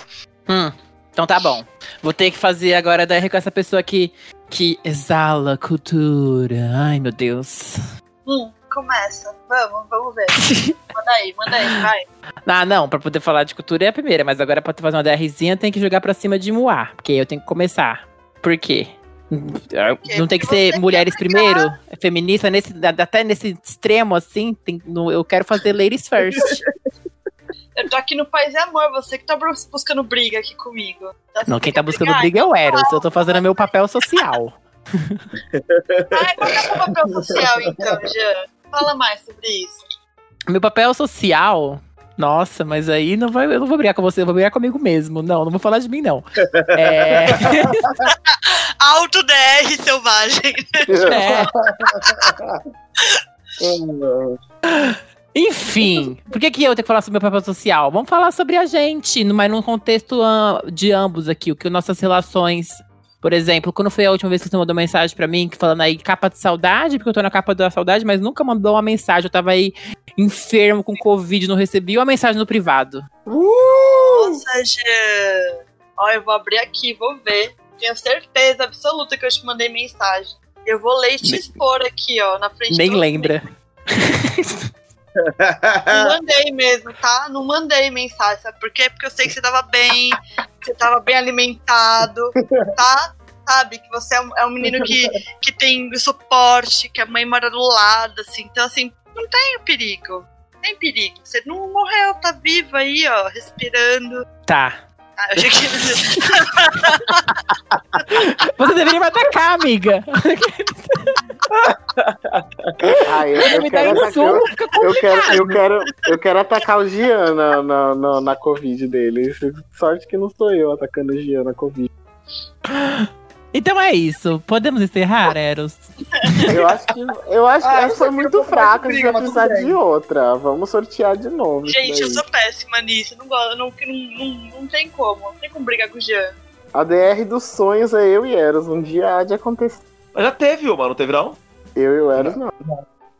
Hum, então tá bom. Vou ter que fazer agora a DR com essa pessoa que, que exala cultura. Ai, meu Deus. Hum, começa. Vamos, vamos ver. manda aí, manda aí, vai. Ah, não, pra poder falar de cultura é a primeira, mas agora pra fazer uma DRzinha tem que jogar pra cima de Moá, porque eu tenho que começar. Por quê? Não tem que Porque ser mulheres primeiro? É feminista nesse, até nesse extremo assim? Tem, no- eu quero fazer ladies first. Eu tô aqui no Paz e Amor, você que tá buscando briga aqui comigo. Você Não, quem que tá buscando brigar, briga é o Eros. Eu tô fazendo meu papel social. Ai, qual é o seu papel social, então, Jean? Fala mais sobre isso. Meu papel social. Nossa, mas aí não vai, eu não vou brigar com você, eu vou brigar comigo mesmo. Não, não vou falar de mim, não. É, Alto DR selvagem. é. Enfim, por que, que eu tenho que falar sobre meu papel social? Vamos falar sobre a gente, mas num contexto ah, de ambos aqui, o que nossas relações. Por exemplo, quando foi a última vez que você mandou mensagem pra mim, que falando aí capa de saudade, porque eu tô na capa da saudade, mas nunca mandou uma mensagem. Eu tava aí enfermo com Covid, não recebi uma mensagem no privado. Nossa, Jean. Ó, eu vou abrir aqui, vou ver. Tenho certeza absoluta que eu te mandei mensagem. Eu vou ler e te expor aqui, ó, na frente Nem do- lembra. Não mandei mesmo, tá? Não mandei mensagem, sabe por quê? Porque eu sei que você tava bem, você tava bem alimentado, tá? Sabe? Que você é um, é um menino que, que tem suporte, que a mãe mora do lado, assim. Então, assim, não tem perigo. Não tem perigo. Você não morreu, tá vivo aí, ó, respirando. Tá. Ah, eu achei que. Você deveria me atacar, amiga. Ah, eu, eu quero atacar, eu, eu quero, eu quero, eu quero atacar o Gian na, na, na, na Covid dele. Sorte que não sou eu atacando o Gian na Covid. Então é isso. Podemos encerrar, Eros? Eu acho que, eu acho que Ah, essa foi eu muito fraca, a gente vai precisar de outra. Vamos sortear de novo. Gente, eu sou péssima nisso. Eu não gosto, eu não, não, não, não tem como. Não tem como brigar com o Jean. A DR dos sonhos é eu e Eros. Um dia há de acontecer. Mas já teve uma, não teve não? Eu e o Eros não.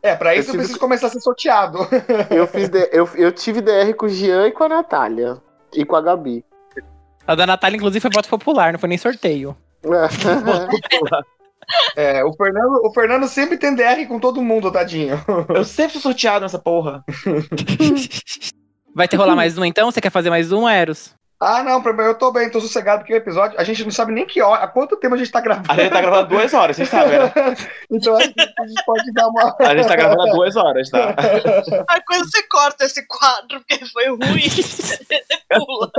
É, pra isso Eu eu, preciso começar a ser sorteado. Eu, fiz D- eu, eu tive DR com o Gian e com a Natália. E com a Gabi. A da Natália, inclusive, foi voto popular, não foi nem sorteio. É, o Fernando, o Fernando sempre tem DR com todo mundo, tadinho. Eu sempre sou sorteado nessa porra. Vai ter rolar mais um então? Você quer fazer mais um, Eros? Ah, não, eu tô bem, tô sossegado porque o episódio, a gente não sabe nem que hora, há quanto tempo a gente tá gravando. A gente tá gravando duas horas, vocês sabem, né? então a gente, a gente pode dar uma. A gente tá gravando há duas horas, tá? Aí quando você corta esse quadro porque foi ruim, você pula.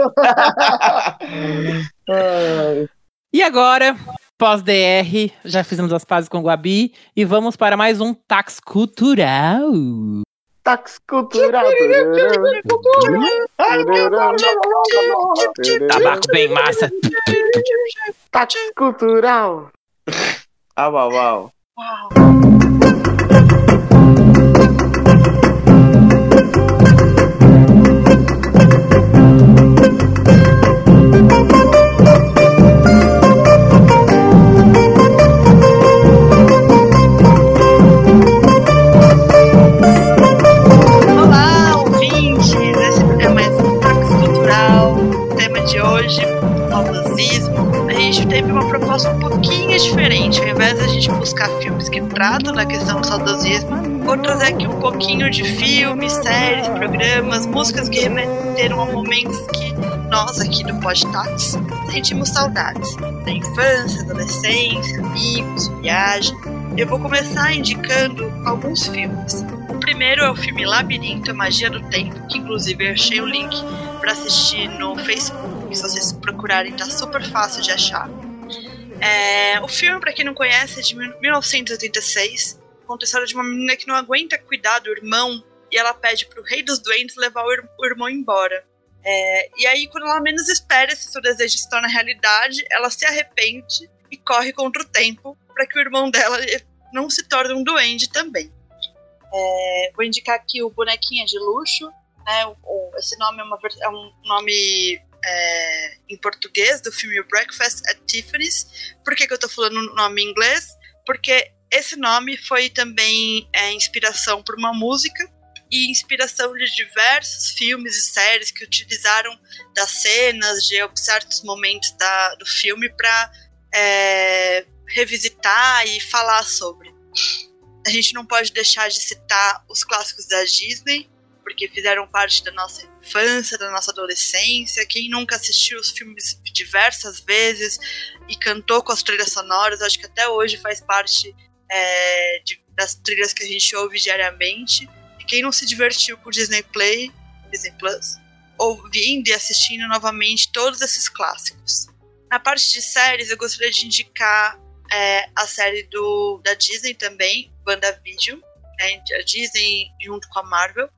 E agora, pós-DR, já fizemos as pazes com o Guabi e vamos para mais um Tax Cultural. Tax cultural. Tabaco bem massa. Tax cultural. Ah, uau, uau. Diferente. Ao invés de a gente buscar filmes que tratam da questão do saudosismo, vou trazer aqui um pouquinho de filmes, séries, programas, músicas que remeteram a momentos que nós aqui do Podtax sentimos saudades. Da infância, adolescência, amigos, viagem. Eu vou começar indicando alguns filmes. O primeiro é o filme Labirinto, a Magia do Tempo, que inclusive eu achei o link para assistir no Facebook. Se vocês procurarem, tá super fácil de achar. É, o filme, para quem não conhece, é de 1986. Conta a história de uma menina que não aguenta cuidar do irmão e ela pede pro rei dos doentes levar o, ir- o irmão embora. É, e aí, quando ela menos espera esse seu desejo se torna realidade, ela se arrepende e corre contra o tempo para que o irmão dela não se torne um duende também. É, vou indicar aqui o Bonequinha de Luxo. Né, o- o- esse nome é, uma é um nome é, em português do filme Breakfast at Tiffany's. Por que, que eu tô falando o nome em inglês? Porque esse nome foi também é, inspiração por uma música e inspiração de diversos filmes e séries que utilizaram das cenas de certos momentos da, do filme para revisitar e falar sobre. A gente não pode deixar de citar os clássicos da Disney, porque fizeram parte da nossa infância, da nossa adolescência. Quem nunca assistiu os filmes diversas vezes e cantou com as trilhas sonoras, acho que até hoje faz parte é, de- das trilhas que a gente ouve diariamente. E quem não se divertiu com Disney Play, Disney Plus, ouvindo e assistindo novamente todos esses clássicos. Na parte de séries, eu gostaria de indicar é, a série do, da Disney também, WandaVision, né, a Disney junto com a Marvel.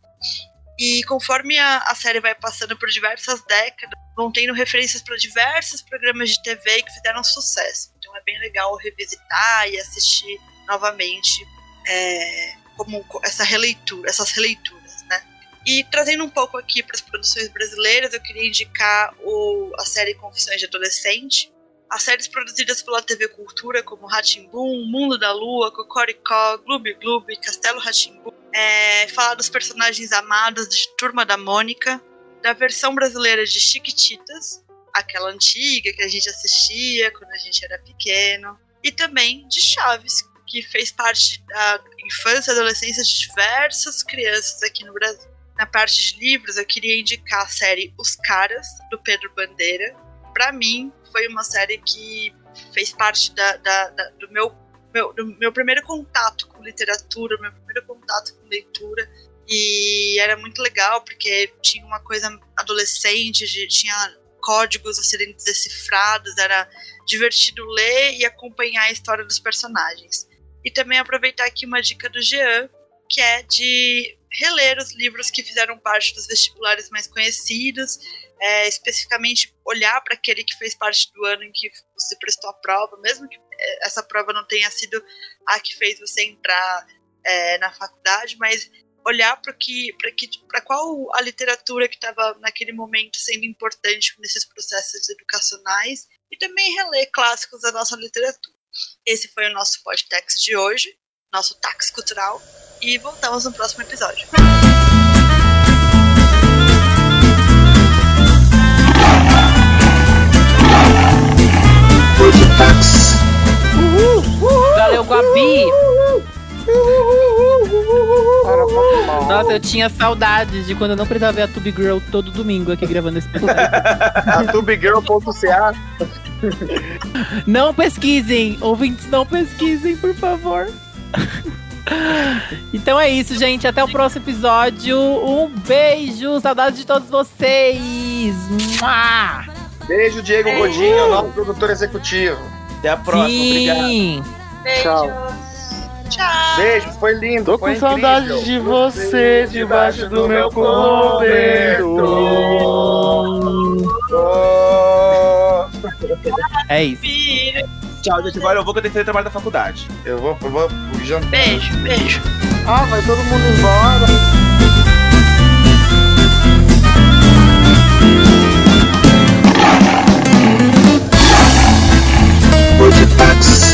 E conforme a, a série vai passando por diversas décadas, vão tendo referências para diversos programas de TV que fizeram sucesso. Então é bem legal revisitar e assistir novamente é, como essa releitura, essas releituras, né? E trazendo um pouco aqui para as produções brasileiras, eu queria indicar o, a série Confissões de Adolescente, as séries produzidas pela TV Cultura, como Ratimbum, Mundo da Lua, Cocoricó, Gloob Gloob, Castelo Ratimbum, é, falar dos personagens amados de Turma da Mônica, da versão brasileira de Chiquititas, aquela antiga que a gente assistia quando a gente era pequeno, e também de Chaves, que fez parte da infância e adolescência de diversas crianças aqui no Brasil. Na parte de livros, eu queria indicar a série Os Caras, do Pedro Bandeira. Para mim, foi uma série que fez parte da, da, da, do, meu, meu, meu primeiro contato com literatura, meu primeiro contato com leitura. E era muito legal, porque tinha uma coisa adolescente, de, tinha códigos a serem decifrados, era divertido ler e acompanhar a história dos personagens. E também aproveitar aqui uma dica do Jean, que é de reler os livros que fizeram parte dos vestibulares mais conhecidos, é, especificamente olhar para aquele que fez parte do ano em que você prestou a prova, mesmo que essa prova não tenha sido a que fez você entrar é, na faculdade, mas olhar para que para que para qual a literatura que estava naquele momento sendo importante nesses processos educacionais e também reler clássicos da nossa literatura. Esse foi o nosso podcast de hoje, nosso táxi cultural, e voltamos no próximo episódio. Valeu, Gabi! Nossa, eu tinha saudades de quando eu não precisava ver a Tube Girl todo domingo aqui gravando esse podcast. a tubegirl.ca Não pesquisem, ouvintes, não pesquisem, por favor. Então é isso, gente. Até o próximo episódio. Um beijo, saudades de todos vocês. Mua! Beijo, Diego Godinho, nosso produtor executivo. Até a próxima, obrigado. Beijo. Tchau. Tchau. Beijo, foi lindo. Tô foi com incrível. saudade de você debaixo do meu cobertor. É isso. Tchau, gente. Agora eu vou que eu tenho que fazer trabalho da faculdade. Eu vou, eu vou jantar. Beijo, beijo. Ah, vai todo mundo embora. Podcast.